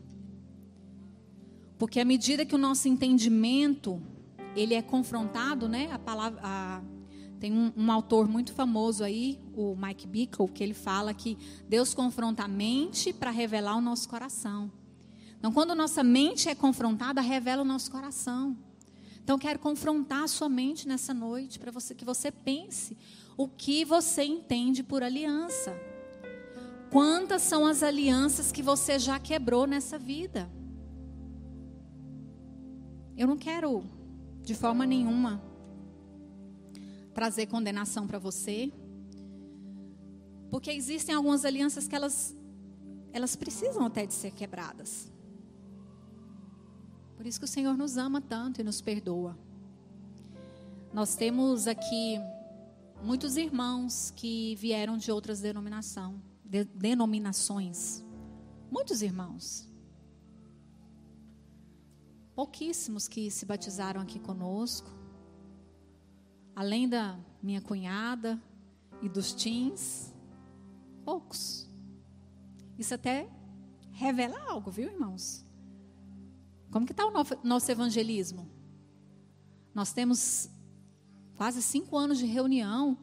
Porque à medida que o nosso entendimento ele é confrontado, né? A palavra, a, tem um, um, autor muito famoso aí, o Mike Bickle, que ele fala que Deus confronta a mente para revelar o nosso coração. Então, quando nossa mente é confrontada, revela o nosso coração. Então, quero confrontar a sua mente nessa noite para você que você pense o que você entende por aliança. Quantas são as alianças que você já quebrou nessa vida? Eu não quero, de forma nenhuma, trazer condenação para você, porque existem algumas alianças que elas, elas precisam até de ser quebradas. Por isso que o Senhor nos ama tanto e nos perdoa. Nós temos aqui muitos irmãos que vieram de outras denominação, de, denominações. Muitos irmãos. Pouquíssimos que se batizaram aqui conosco. Além da minha cunhada e dos teens, poucos. Isso até revela algo, viu, irmãos? Como que está o nosso evangelismo? Nós temos quase cinco anos de reunião.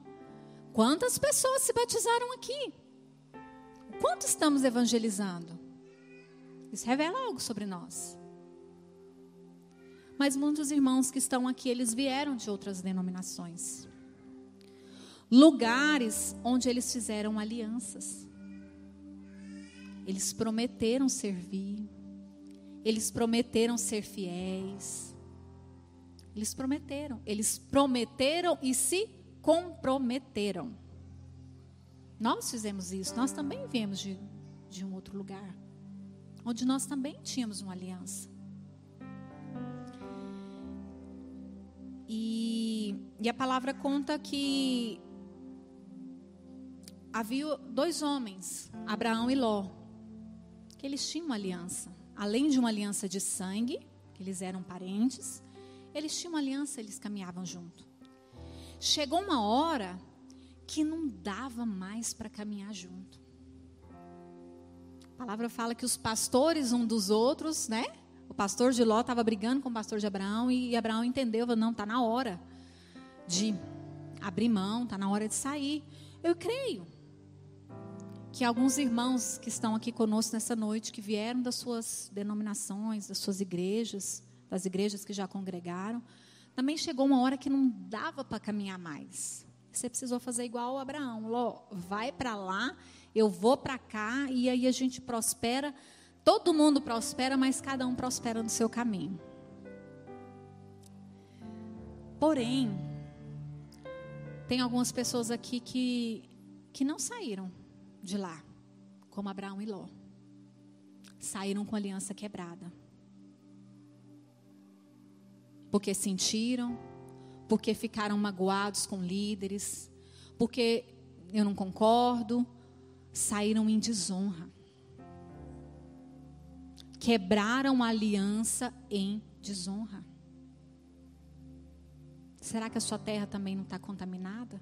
Quantas pessoas se batizaram aqui? Quanto estamos evangelizando? Isso revela algo sobre nós. Mas muitos irmãos que estão aqui, eles vieram de outras denominações. Lugares onde eles fizeram alianças. Eles prometeram servir. Eles prometeram ser fiéis. Eles prometeram. Eles prometeram e se comprometeram. Nós fizemos isso. Nós também viemos de, de um outro lugar. Onde nós também tínhamos uma aliança. E, e a palavra conta que havia dois homens, Abraão e Ló, que eles tinham uma aliança. Além de uma aliança de sangue, que eles eram parentes, eles tinham uma aliança, eles caminhavam junto. Chegou uma hora que não dava mais para caminhar junto. A palavra fala que os pastores um dos outros, né? O pastor de Ló estava brigando com o pastor de Abraão e Abraão entendeu, não, está na hora de abrir mão, está na hora de sair. Eu creio que alguns irmãos que estão aqui conosco nessa noite, que vieram das suas denominações, das suas igrejas, das igrejas que já congregaram, também chegou uma hora que não dava para caminhar mais. Você precisou fazer igual Abraão. Ló, vai para lá, eu vou para cá, e aí a gente prospera. Todo mundo prospera, mas cada um prospera no seu caminho. Porém, tem algumas pessoas aqui que, que não saíram de lá, como Abraão e Ló. Saíram com a aliança quebrada porque sentiram, porque ficaram magoados com líderes, porque eu não concordo, saíram em desonra. Quebraram a aliança em desonra. Será que a sua terra também não está contaminada?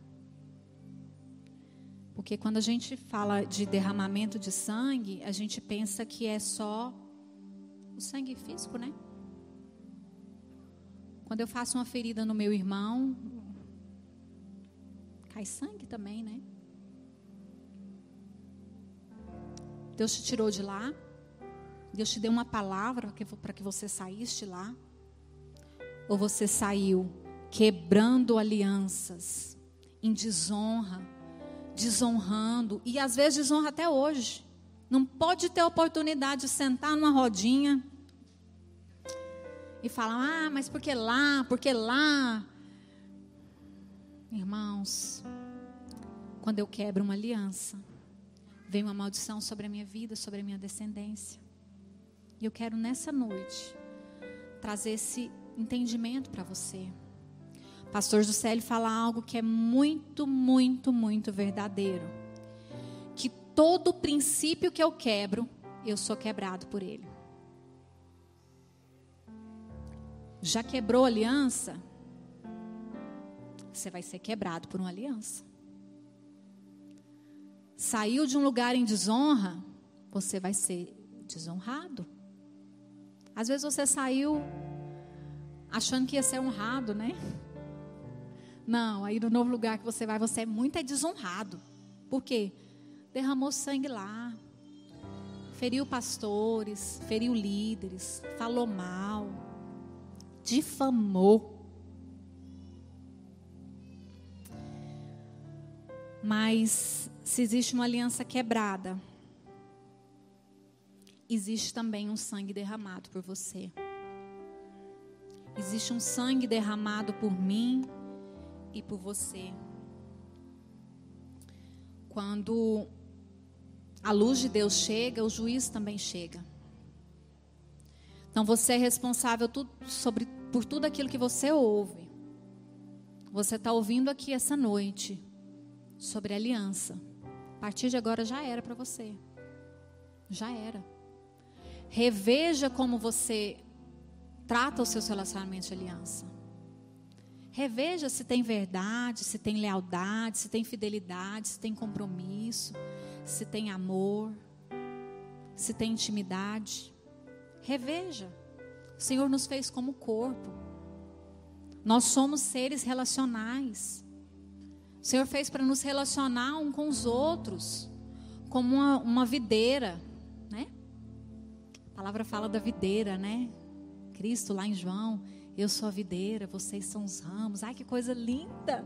Porque quando a gente fala de derramamento de sangue, a gente pensa que é só o sangue físico, né? Quando eu faço uma ferida no meu irmão, cai sangue também, né? Deus te tirou de lá, Deus te deu uma palavra para que você saísse lá? Ou você saiu quebrando alianças, em desonra, desonrando, e às vezes desonra até hoje. Não pode ter oportunidade de sentar numa rodinha e falar: ah, mas por que lá? Por que lá? Irmãos, quando eu quebro uma aliança, vem uma maldição sobre a minha vida, sobre a minha descendência. E eu quero nessa noite trazer esse entendimento para você. Pastor Juscelio fala algo que é muito, muito, muito verdadeiro. Que todo princípio que eu quebro, eu sou quebrado por ele. Já quebrou aliança? Você vai ser quebrado por uma aliança. Saiu de um lugar em desonra, você vai ser desonrado. Às vezes você saiu achando que ia ser honrado, né? Não, aí no novo lugar que você vai, você é muito é desonrado. Por quê? Derramou sangue lá. Feriu pastores, feriu líderes, falou mal, difamou. Mas se existe uma aliança quebrada, existe também um sangue derramado por você. Existe um sangue derramado por mim e por você. Quando a luz de Deus chega, o juiz também chega. Então você é responsável tudo, sobre, por tudo aquilo que você ouve. Você está ouvindo aqui essa noite sobre aliança. A partir de agora já era para você. Já era. Reveja como você trata os seus relacionamentos de aliança. Reveja se tem verdade, se tem lealdade, se tem fidelidade, se tem compromisso, se tem amor, se tem intimidade. Reveja. O Senhor nos fez como corpo. Nós somos seres relacionais. O Senhor fez para nos relacionar um com os outros, como uma, uma videira, né? A palavra fala da videira, né? Cristo lá em João eu sou a videira, vocês são os ramos. Ai, que coisa linda!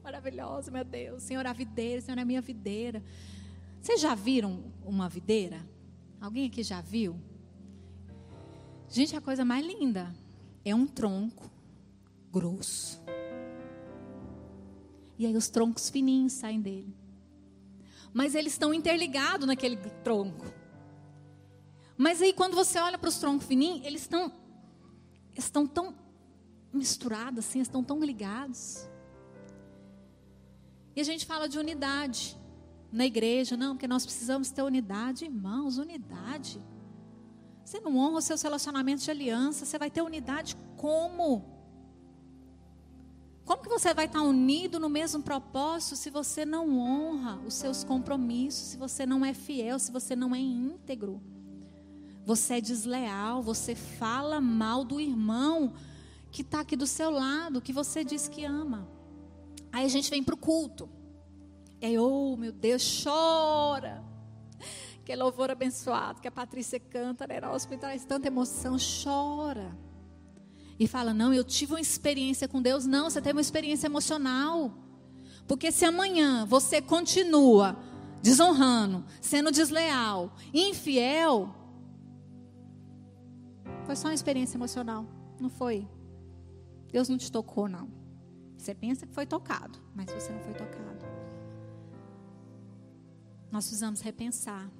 Maravilhosa, meu Deus. Senhor, a videira, Senhor é a minha videira. Vocês já viram uma videira? Alguém aqui já viu? Gente, a coisa mais linda é um tronco grosso. E aí os troncos fininhos saem dele. Mas eles estão interligados naquele tronco. Mas aí quando você olha para os troncos fininhos, eles estão estão tão misturados assim, estão tão ligados. E a gente fala de unidade na igreja, não, porque nós precisamos ter unidade, irmãos, unidade. Você não honra os seus relacionamentos de aliança, você vai ter unidade como? Como que você vai estar unido no mesmo propósito se você não honra os seus compromissos, se você não é fiel, se você não é íntegro? Você é desleal, você fala mal do irmão que está aqui do seu lado, que você diz que ama. Aí a gente vem para o culto. E aí, oh meu Deus, chora. Que louvor abençoado, que a Patrícia canta, né? Hospital traz tanta emoção, chora. E fala: Não, eu tive uma experiência com Deus. Não, você teve uma experiência emocional. Porque se amanhã você continua desonrando, sendo desleal, infiel, foi só uma experiência emocional. Não foi. Deus não te tocou, não. Você pensa que foi tocado, mas você não foi tocado. Nós precisamos repensar.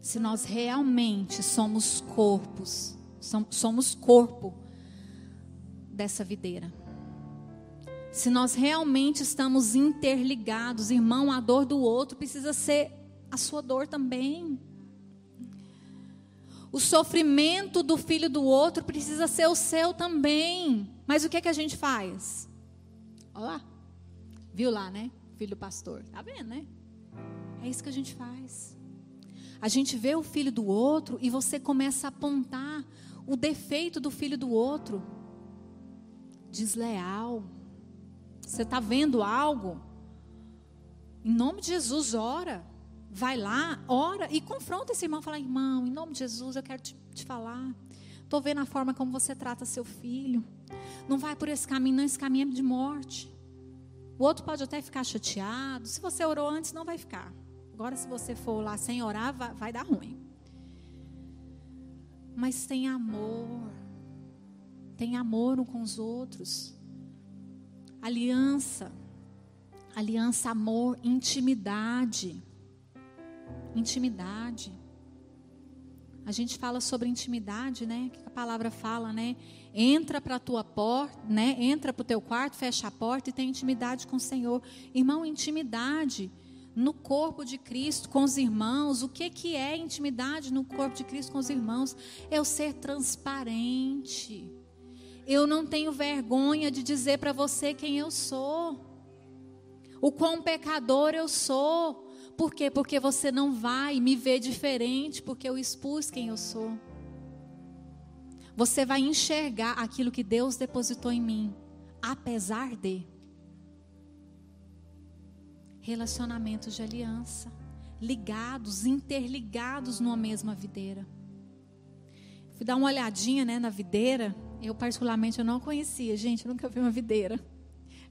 Se nós realmente somos corpos, somos corpo dessa videira. Se nós realmente estamos interligados, irmão, a dor do outro precisa ser a sua dor também. O sofrimento do filho do outro precisa ser o seu também. Mas o que é que a gente faz? Olha lá. Viu lá, né? Filho do pastor. Tá vendo, né? É isso que a gente faz. A gente vê o filho do outro e você começa a apontar o defeito do filho do outro. Desleal. Você está vendo algo? Em nome de Jesus, ora. Vai lá, ora e confronta esse irmão. Fala, irmão, em nome de Jesus, eu quero te, te falar. Estou vendo a forma como você trata seu filho. Não vai por esse caminho, não. Esse caminho é de morte. O outro pode até ficar chateado. Se você orou antes, não vai ficar. Agora, se você for lá sem orar, vai, vai dar ruim. Mas tem amor. Tem amor um com os outros. Aliança. Aliança, amor, intimidade. Intimidade. A gente fala sobre intimidade, né? Que a palavra fala, né? Entra para a tua porta, né? Entra para o teu quarto, fecha a porta e tem intimidade com o Senhor. Irmão, intimidade no corpo de Cristo com os irmãos. O que que é intimidade no corpo de Cristo com os irmãos? É o ser transparente. Eu não tenho vergonha de dizer para você quem eu sou. O quão pecador eu sou. Por quê? Porque você não vai me ver diferente, porque eu expus quem eu sou. Você vai enxergar aquilo que Deus depositou em mim, apesar de relacionamentos de aliança, ligados, interligados numa mesma videira. Fui dar uma olhadinha, né, na videira. Eu particularmente eu não conhecia, gente, eu nunca vi uma videira.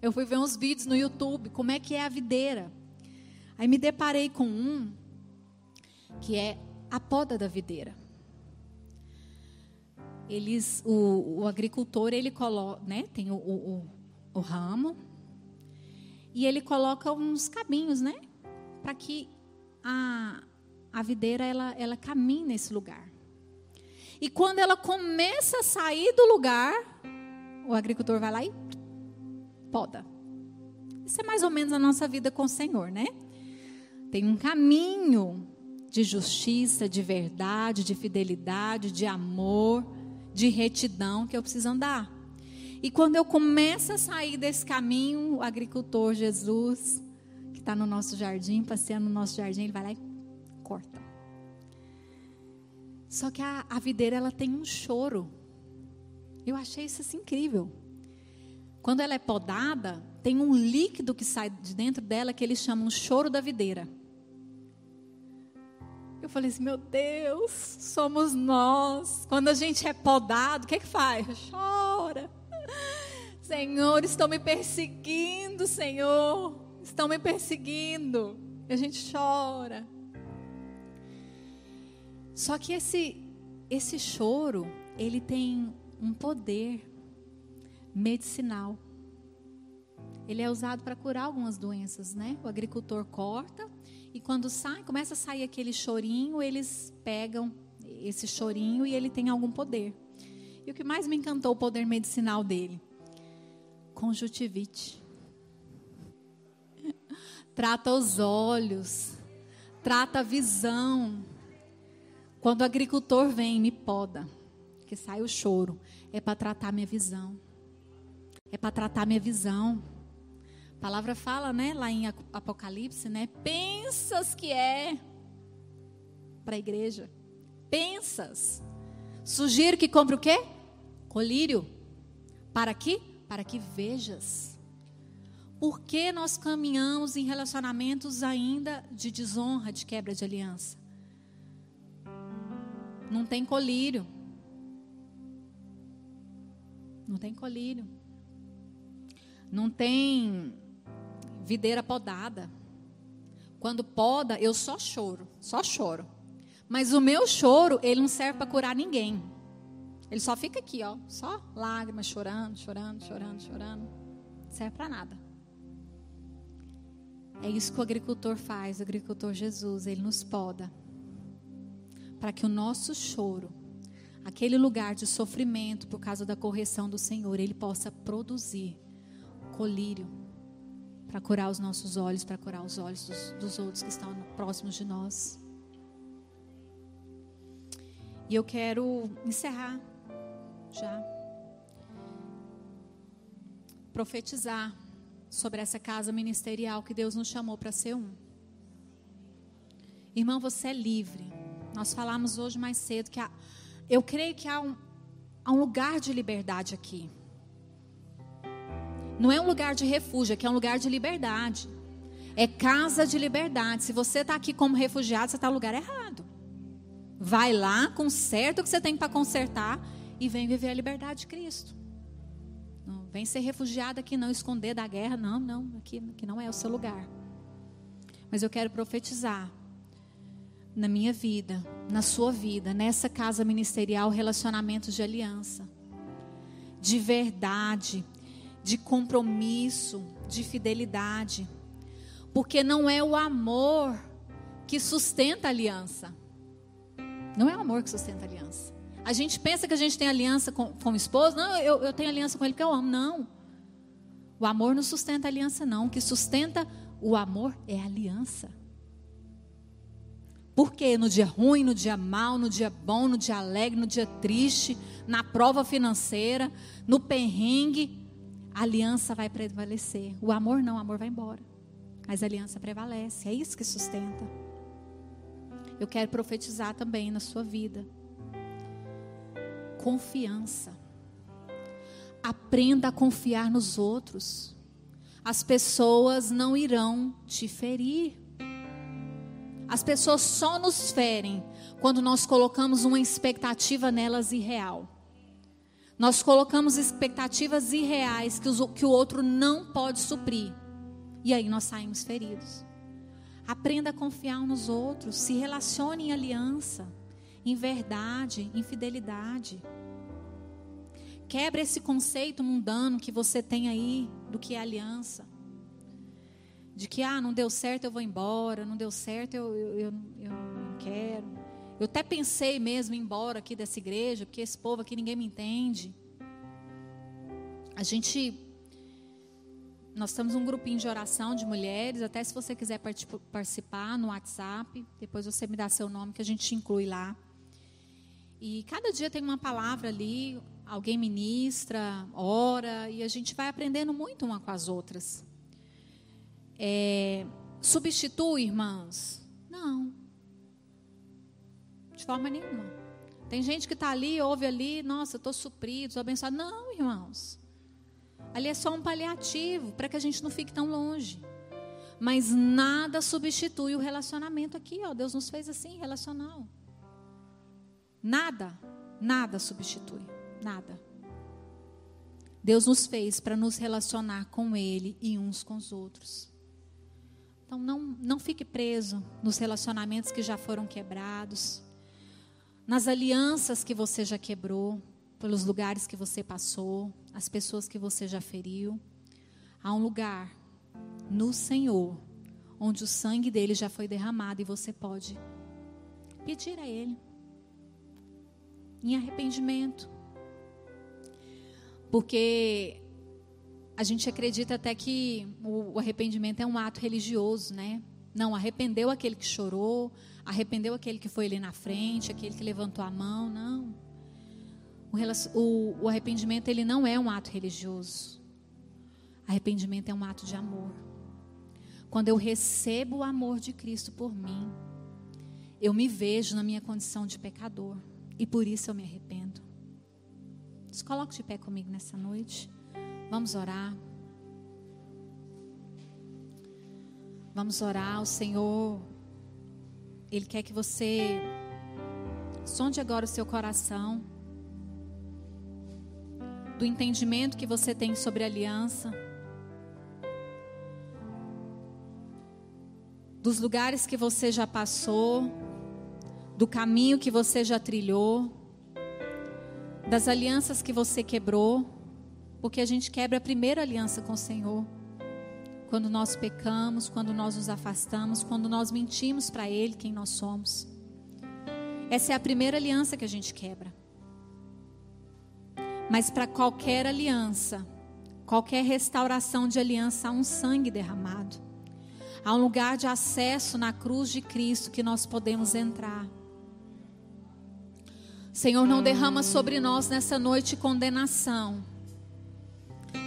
Eu fui ver uns vídeos no YouTube, como é que é a videira. Aí me deparei com um que é a poda da videira. Eles, o, o agricultor ele coloca, né, tem o, o, o ramo e ele coloca uns caminhos, né, para que a, a videira ela, ela caminhe nesse lugar. E quando ela começa a sair do lugar, o agricultor vai lá e poda. Isso é mais ou menos a nossa vida com o Senhor, né? Tem um caminho de justiça, de verdade, de fidelidade, de amor, de retidão que eu preciso andar. E quando eu começo a sair desse caminho, o agricultor Jesus, que está no nosso jardim, passeando no nosso jardim, ele vai lá e corta. Só que a, a videira ela tem um choro. Eu achei isso assim, incrível. Quando ela é podada, tem um líquido que sai de dentro dela que eles chamam choro da videira. Eu falei assim, meu Deus, somos nós. Quando a gente é podado, o que é que faz? Chora. Senhor, estão me perseguindo, Senhor. Estão me perseguindo. E a gente chora. Só que esse esse choro, ele tem um poder medicinal. Ele é usado para curar algumas doenças, né? O agricultor corta e quando sai, começa a sair aquele chorinho, eles pegam esse chorinho e ele tem algum poder. E o que mais me encantou o poder medicinal dele? Conjuntivite. trata os olhos, trata a visão. Quando o agricultor vem e me poda, que sai o choro, é para tratar minha visão. É para tratar minha visão. A palavra fala, né, lá em Apocalipse, né? Pensas que é para a igreja. Pensas. Sugiro que compre o quê? Colírio. Para que? Para que vejas. Por que nós caminhamos em relacionamentos ainda de desonra, de quebra de aliança? Não tem colírio. Não tem colírio. Não tem videira podada. Quando poda, eu só choro, só choro. Mas o meu choro, ele não serve para curar ninguém. Ele só fica aqui, ó, só lágrimas, chorando, chorando, chorando, chorando. Não serve para nada. É isso que o agricultor faz, o agricultor Jesus, ele nos poda. Para que o nosso choro, aquele lugar de sofrimento por causa da correção do Senhor, ele possa produzir colírio para curar os nossos olhos, para curar os olhos dos, dos outros que estão próximos de nós. E eu quero encerrar já. Profetizar sobre essa casa ministerial que Deus nos chamou para ser um. Irmão, você é livre. Nós falamos hoje mais cedo que há, eu creio que há um, há um lugar de liberdade aqui. Não é um lugar de refúgio, aqui é um lugar de liberdade. É casa de liberdade. Se você está aqui como refugiado, você está no lugar errado. Vai lá, conserta o que você tem para consertar e vem viver a liberdade de Cristo. Não, vem ser refugiado aqui, não esconder da guerra, não, não, aqui, aqui não é o seu lugar. Mas eu quero profetizar na minha vida, na sua vida, nessa casa ministerial, relacionamentos de aliança, de verdade, de compromisso, de fidelidade. Porque não é o amor que sustenta a aliança. Não é o amor que sustenta a aliança. A gente pensa que a gente tem aliança com, com o esposo. Não, eu, eu tenho aliança com ele porque eu amo. Não. O amor não sustenta a aliança, não. O que sustenta o amor é a aliança. Porque no dia ruim, no dia mal, no dia bom, no dia alegre, no dia triste, na prova financeira, no perrengue, a aliança vai prevalecer. O amor não, o amor vai embora. Mas a aliança prevalece. É isso que sustenta. Eu quero profetizar também na sua vida. Confiança. Aprenda a confiar nos outros. As pessoas não irão te ferir. As pessoas só nos ferem quando nós colocamos uma expectativa nelas irreal. Nós colocamos expectativas irreais que, os, que o outro não pode suprir. E aí nós saímos feridos. Aprenda a confiar nos outros. Se relacione em aliança, em verdade, em fidelidade. Quebra esse conceito mundano que você tem aí do que é aliança. De que, ah, não deu certo, eu vou embora. Não deu certo, eu, eu, eu, eu não quero. Eu até pensei mesmo em ir embora aqui dessa igreja, porque esse povo aqui ninguém me entende. A gente. Nós temos um grupinho de oração de mulheres, até se você quiser participar no WhatsApp, depois você me dá seu nome que a gente te inclui lá. E cada dia tem uma palavra ali, alguém ministra, ora, e a gente vai aprendendo muito uma com as outras. É, substitui, irmãs? Não. Forma nenhuma. Tem gente que está ali, ouve ali, nossa, estou suprido, estou abençoado. Não, irmãos. Ali é só um paliativo para que a gente não fique tão longe. Mas nada substitui o relacionamento aqui, ó. Deus nos fez assim, relacional. Nada, nada substitui, nada. Deus nos fez para nos relacionar com Ele e uns com os outros. Então não, não fique preso nos relacionamentos que já foram quebrados nas alianças que você já quebrou, pelos lugares que você passou, as pessoas que você já feriu. Há um lugar no Senhor onde o sangue dele já foi derramado e você pode pedir a ele em arrependimento. Porque a gente acredita até que o arrependimento é um ato religioso, né? Não, arrependeu aquele que chorou, arrependeu aquele que foi ali na frente, aquele que levantou a mão, não. O, o, o arrependimento ele não é um ato religioso. Arrependimento é um ato de amor. Quando eu recebo o amor de Cristo por mim, eu me vejo na minha condição de pecador e por isso eu me arrependo. Coloque de pé comigo nessa noite. Vamos orar. Vamos orar. O Senhor ele quer que você sonde agora o seu coração do entendimento que você tem sobre aliança, dos lugares que você já passou, do caminho que você já trilhou, das alianças que você quebrou, porque a gente quebra a primeira aliança com o Senhor quando nós pecamos, quando nós nos afastamos, quando nós mentimos para Ele quem nós somos. Essa é a primeira aliança que a gente quebra. Mas para qualquer aliança, qualquer restauração de aliança, há um sangue derramado. Há um lugar de acesso na cruz de Cristo que nós podemos entrar. Senhor, não derrama sobre nós nessa noite condenação,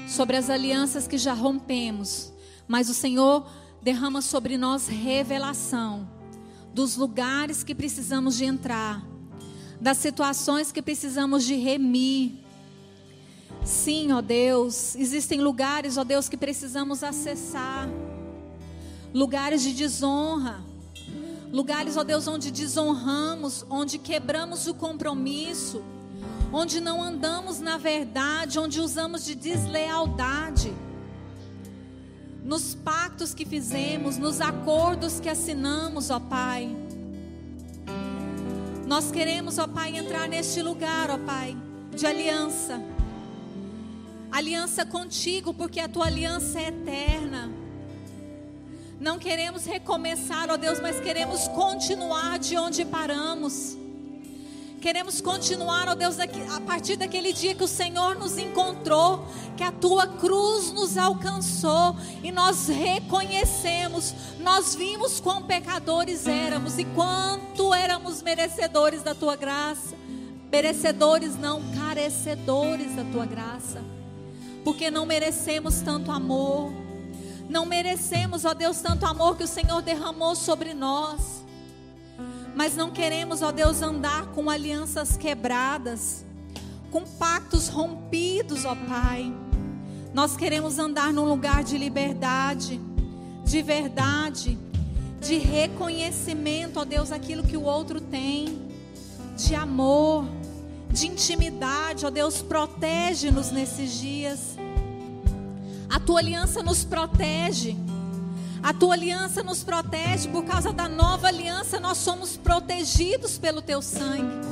sobre as alianças que já rompemos, mas o Senhor derrama sobre nós revelação dos lugares que precisamos de entrar, das situações que precisamos de remir. Sim, ó Deus, existem lugares, ó Deus, que precisamos acessar. lugares de desonra, lugares, ó Deus, onde desonramos, onde quebramos o compromisso, onde não andamos na verdade, onde usamos de deslealdade. Nos pactos que fizemos, nos acordos que assinamos, ó Pai. Nós queremos, ó Pai, entrar neste lugar, ó Pai, de aliança. Aliança contigo, porque a tua aliança é eterna. Não queremos recomeçar, ó Deus, mas queremos continuar de onde paramos. Queremos continuar, ó Deus, a partir daquele dia que o Senhor nos encontrou, que a tua cruz nos alcançou e nós reconhecemos, nós vimos quão pecadores éramos e quanto éramos merecedores da tua graça. Merecedores, não carecedores da tua graça, porque não merecemos tanto amor não merecemos, ó Deus, tanto amor que o Senhor derramou sobre nós. Mas não queremos, ó Deus, andar com alianças quebradas, com pactos rompidos, ó Pai. Nós queremos andar num lugar de liberdade, de verdade, de reconhecimento, ó Deus, aquilo que o outro tem, de amor, de intimidade, ó Deus, protege-nos nesses dias. A tua aliança nos protege. A tua aliança nos protege. Por causa da nova aliança, nós somos protegidos pelo teu sangue.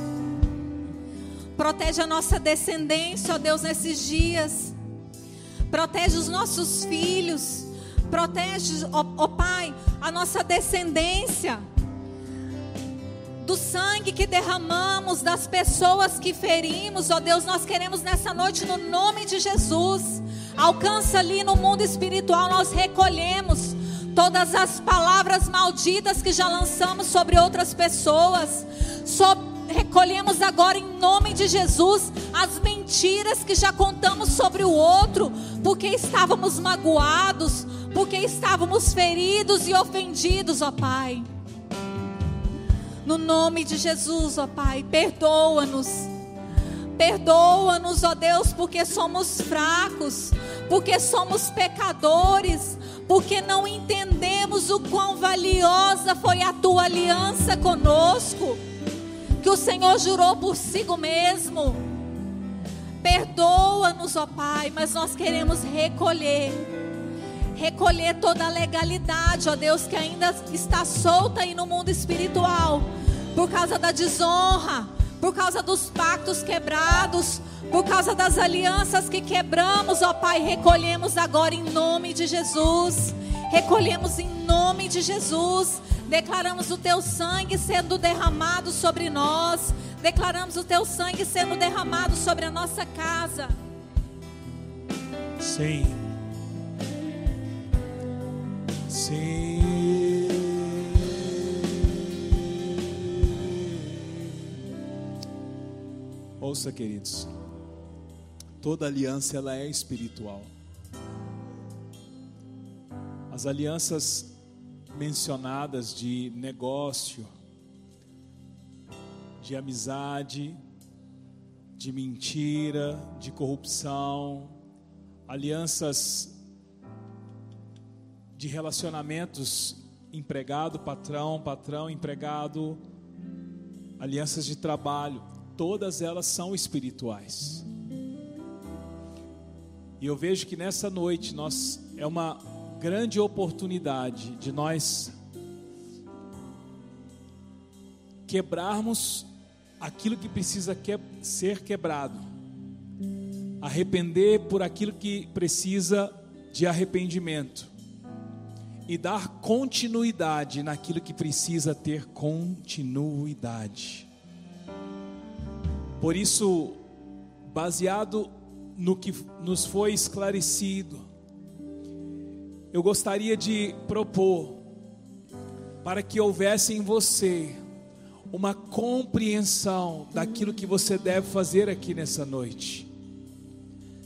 Protege a nossa descendência, ó Deus, nesses dias. Protege os nossos filhos. Protege, ó, ó Pai, a nossa descendência do sangue que derramamos, das pessoas que ferimos, ó Deus, nós queremos nessa noite, no nome de Jesus, alcança ali no mundo espiritual, nós recolhemos todas as palavras malditas que já lançamos sobre outras pessoas, recolhemos agora em nome de Jesus as mentiras que já contamos sobre o outro, porque estávamos magoados, porque estávamos feridos e ofendidos, ó Pai. No nome de Jesus, ó Pai, perdoa-nos. Perdoa-nos, ó Deus, porque somos fracos, porque somos pecadores, porque não entendemos o quão valiosa foi a tua aliança conosco, que o Senhor jurou por si mesmo. Perdoa-nos, ó Pai, mas nós queremos recolher recolher toda a legalidade, ó Deus, que ainda está solta aí no mundo espiritual, por causa da desonra, por causa dos pactos quebrados, por causa das alianças que quebramos, ó Pai, recolhemos agora em nome de Jesus. Recolhemos em nome de Jesus. Declaramos o teu sangue sendo derramado sobre nós. Declaramos o teu sangue sendo derramado sobre a nossa casa. Sim. Sim. Ouça, queridos. Toda aliança ela é espiritual. As alianças mencionadas de negócio, de amizade, de mentira, de corrupção, alianças de relacionamentos empregado, patrão, patrão, empregado, alianças de trabalho, todas elas são espirituais. E eu vejo que nessa noite nós é uma grande oportunidade de nós quebrarmos aquilo que precisa que, ser quebrado. Arrepender por aquilo que precisa de arrependimento e dar continuidade naquilo que precisa ter continuidade. Por isso, baseado no que nos foi esclarecido, eu gostaria de propor para que houvesse em você uma compreensão daquilo que você deve fazer aqui nessa noite.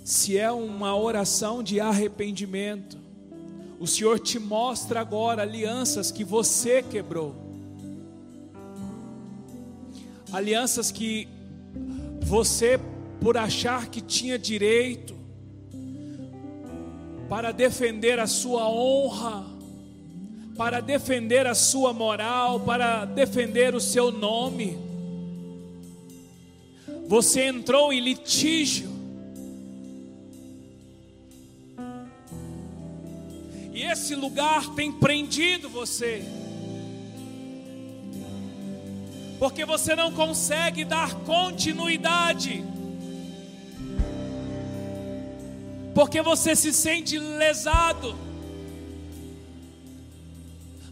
Se é uma oração de arrependimento, o Senhor te mostra agora alianças que você quebrou, alianças que você, por achar que tinha direito, para defender a sua honra, para defender a sua moral, para defender o seu nome. Você entrou em litígio. E esse lugar tem prendido você. Porque você não consegue dar continuidade. Porque você se sente lesado.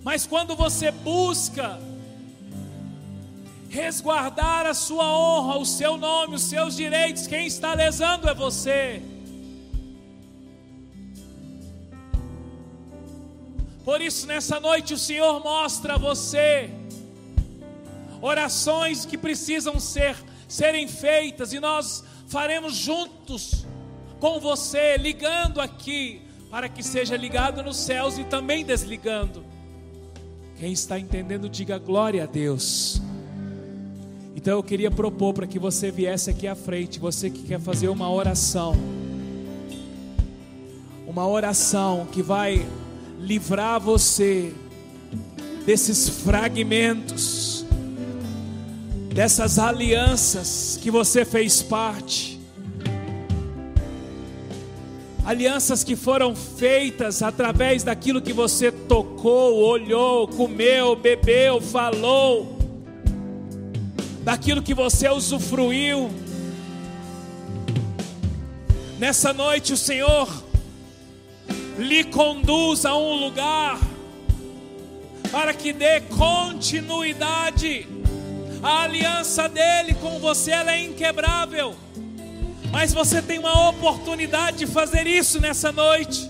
Mas quando você busca resguardar a sua honra, o seu nome, os seus direitos, quem está lesando é você. Por isso, nessa noite, o Senhor mostra a você orações que precisam ser serem feitas e nós faremos juntos com você, ligando aqui, para que seja ligado nos céus e também desligando. Quem está entendendo, diga glória a Deus. Então eu queria propor para que você viesse aqui à frente, você que quer fazer uma oração. Uma oração que vai livrar você desses fragmentos, dessas alianças que você fez parte alianças que foram feitas através daquilo que você tocou, olhou, comeu, bebeu, falou, daquilo que você usufruiu. Nessa noite o Senhor lhe conduz a um lugar para que dê continuidade. A aliança dele com você ela é inquebrável. Mas você tem uma oportunidade de fazer isso nessa noite.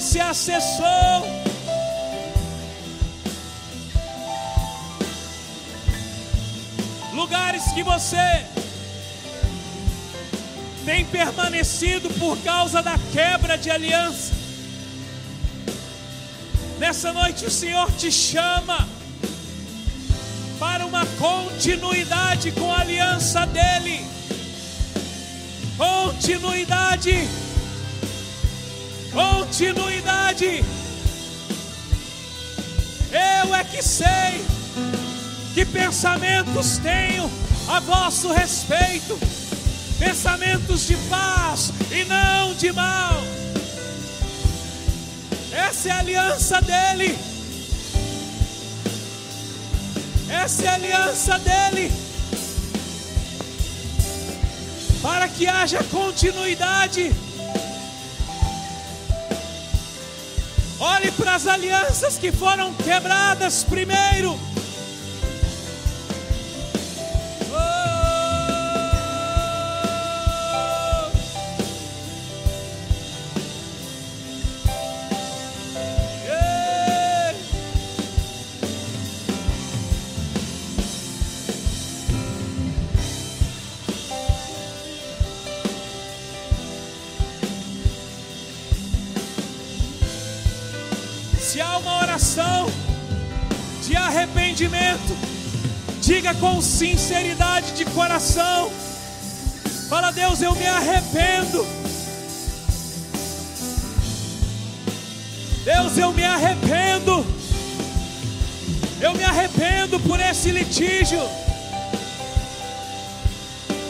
Você acessou. Lugares que você tem permanecido por causa da quebra de aliança. Nessa noite o Senhor te chama continuidade com a aliança dele. Continuidade continuidade. Eu é que sei que pensamentos tenho a vosso respeito, pensamentos de paz e não de mal. Essa é a aliança dele. Essa é a aliança dele. Para que haja continuidade Olhe para as alianças que foram quebradas primeiro. Arrependimento. Diga com sinceridade de coração. Fala, Deus, eu me arrependo. Deus, eu me arrependo. Eu me arrependo por esse litígio.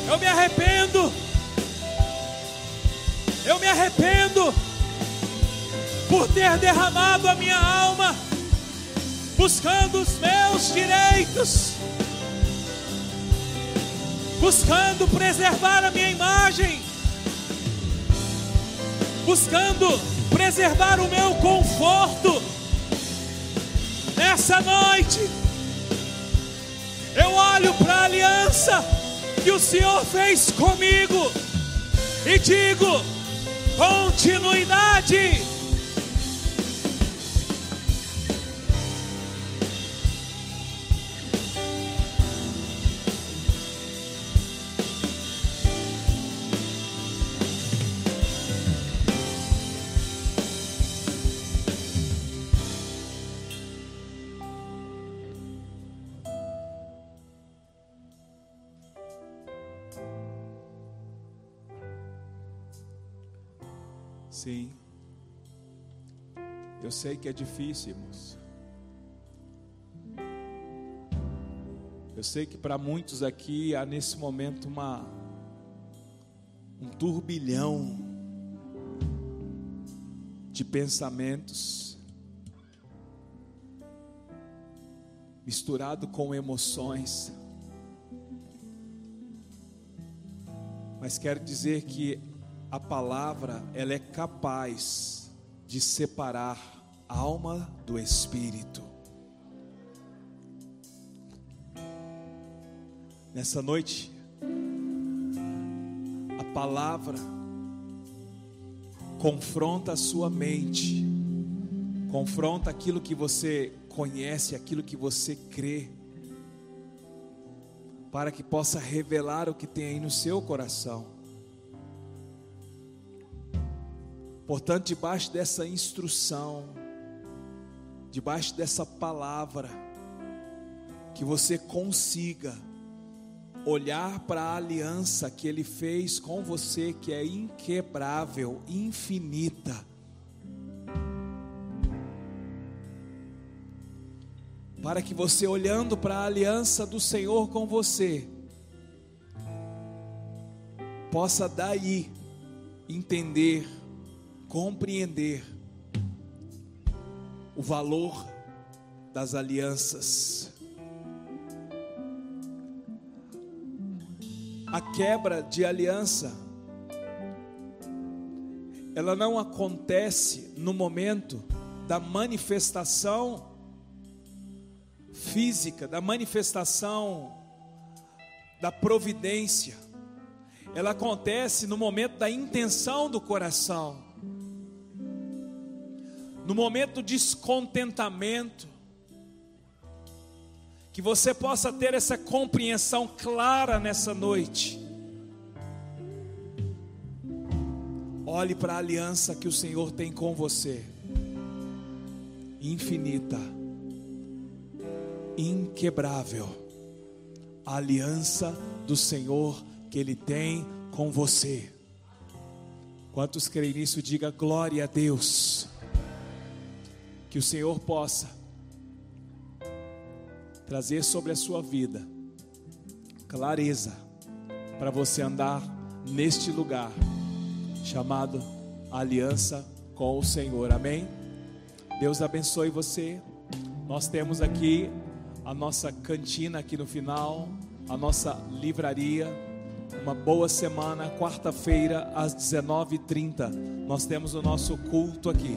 Eu me arrependo. Eu me arrependo por ter derramado a minha alma buscando os meus direitos. buscando preservar a minha imagem, buscando preservar o meu conforto. Nessa noite, eu olho para a aliança que o Senhor fez comigo e digo: continuidade. Sim. Eu sei que é difícil, irmãos. Eu sei que para muitos aqui há nesse momento uma um turbilhão de pensamentos misturado com emoções. Mas quero dizer que a palavra ela é capaz de separar alma do espírito. Nessa noite, a palavra confronta a sua mente, confronta aquilo que você conhece, aquilo que você crê, para que possa revelar o que tem aí no seu coração. Portanto, debaixo dessa instrução, debaixo dessa palavra, que você consiga olhar para a aliança que Ele fez com você, que é inquebrável, infinita. Para que você, olhando para a aliança do Senhor com você, possa daí entender compreender o valor das alianças. A quebra de aliança, ela não acontece no momento da manifestação física, da manifestação da providência. Ela acontece no momento da intenção do coração no momento do descontentamento, que você possa ter essa compreensão clara nessa noite. Olhe para a aliança que o Senhor tem com você, infinita, inquebrável, a aliança do Senhor que Ele tem com você. Quantos creem nisso, diga glória a Deus. Que o Senhor possa trazer sobre a sua vida clareza para você andar neste lugar chamado aliança com o Senhor. Amém? Deus abençoe você. Nós temos aqui a nossa cantina aqui no final, a nossa livraria. Uma boa semana, quarta-feira às 19h30. Nós temos o nosso culto aqui.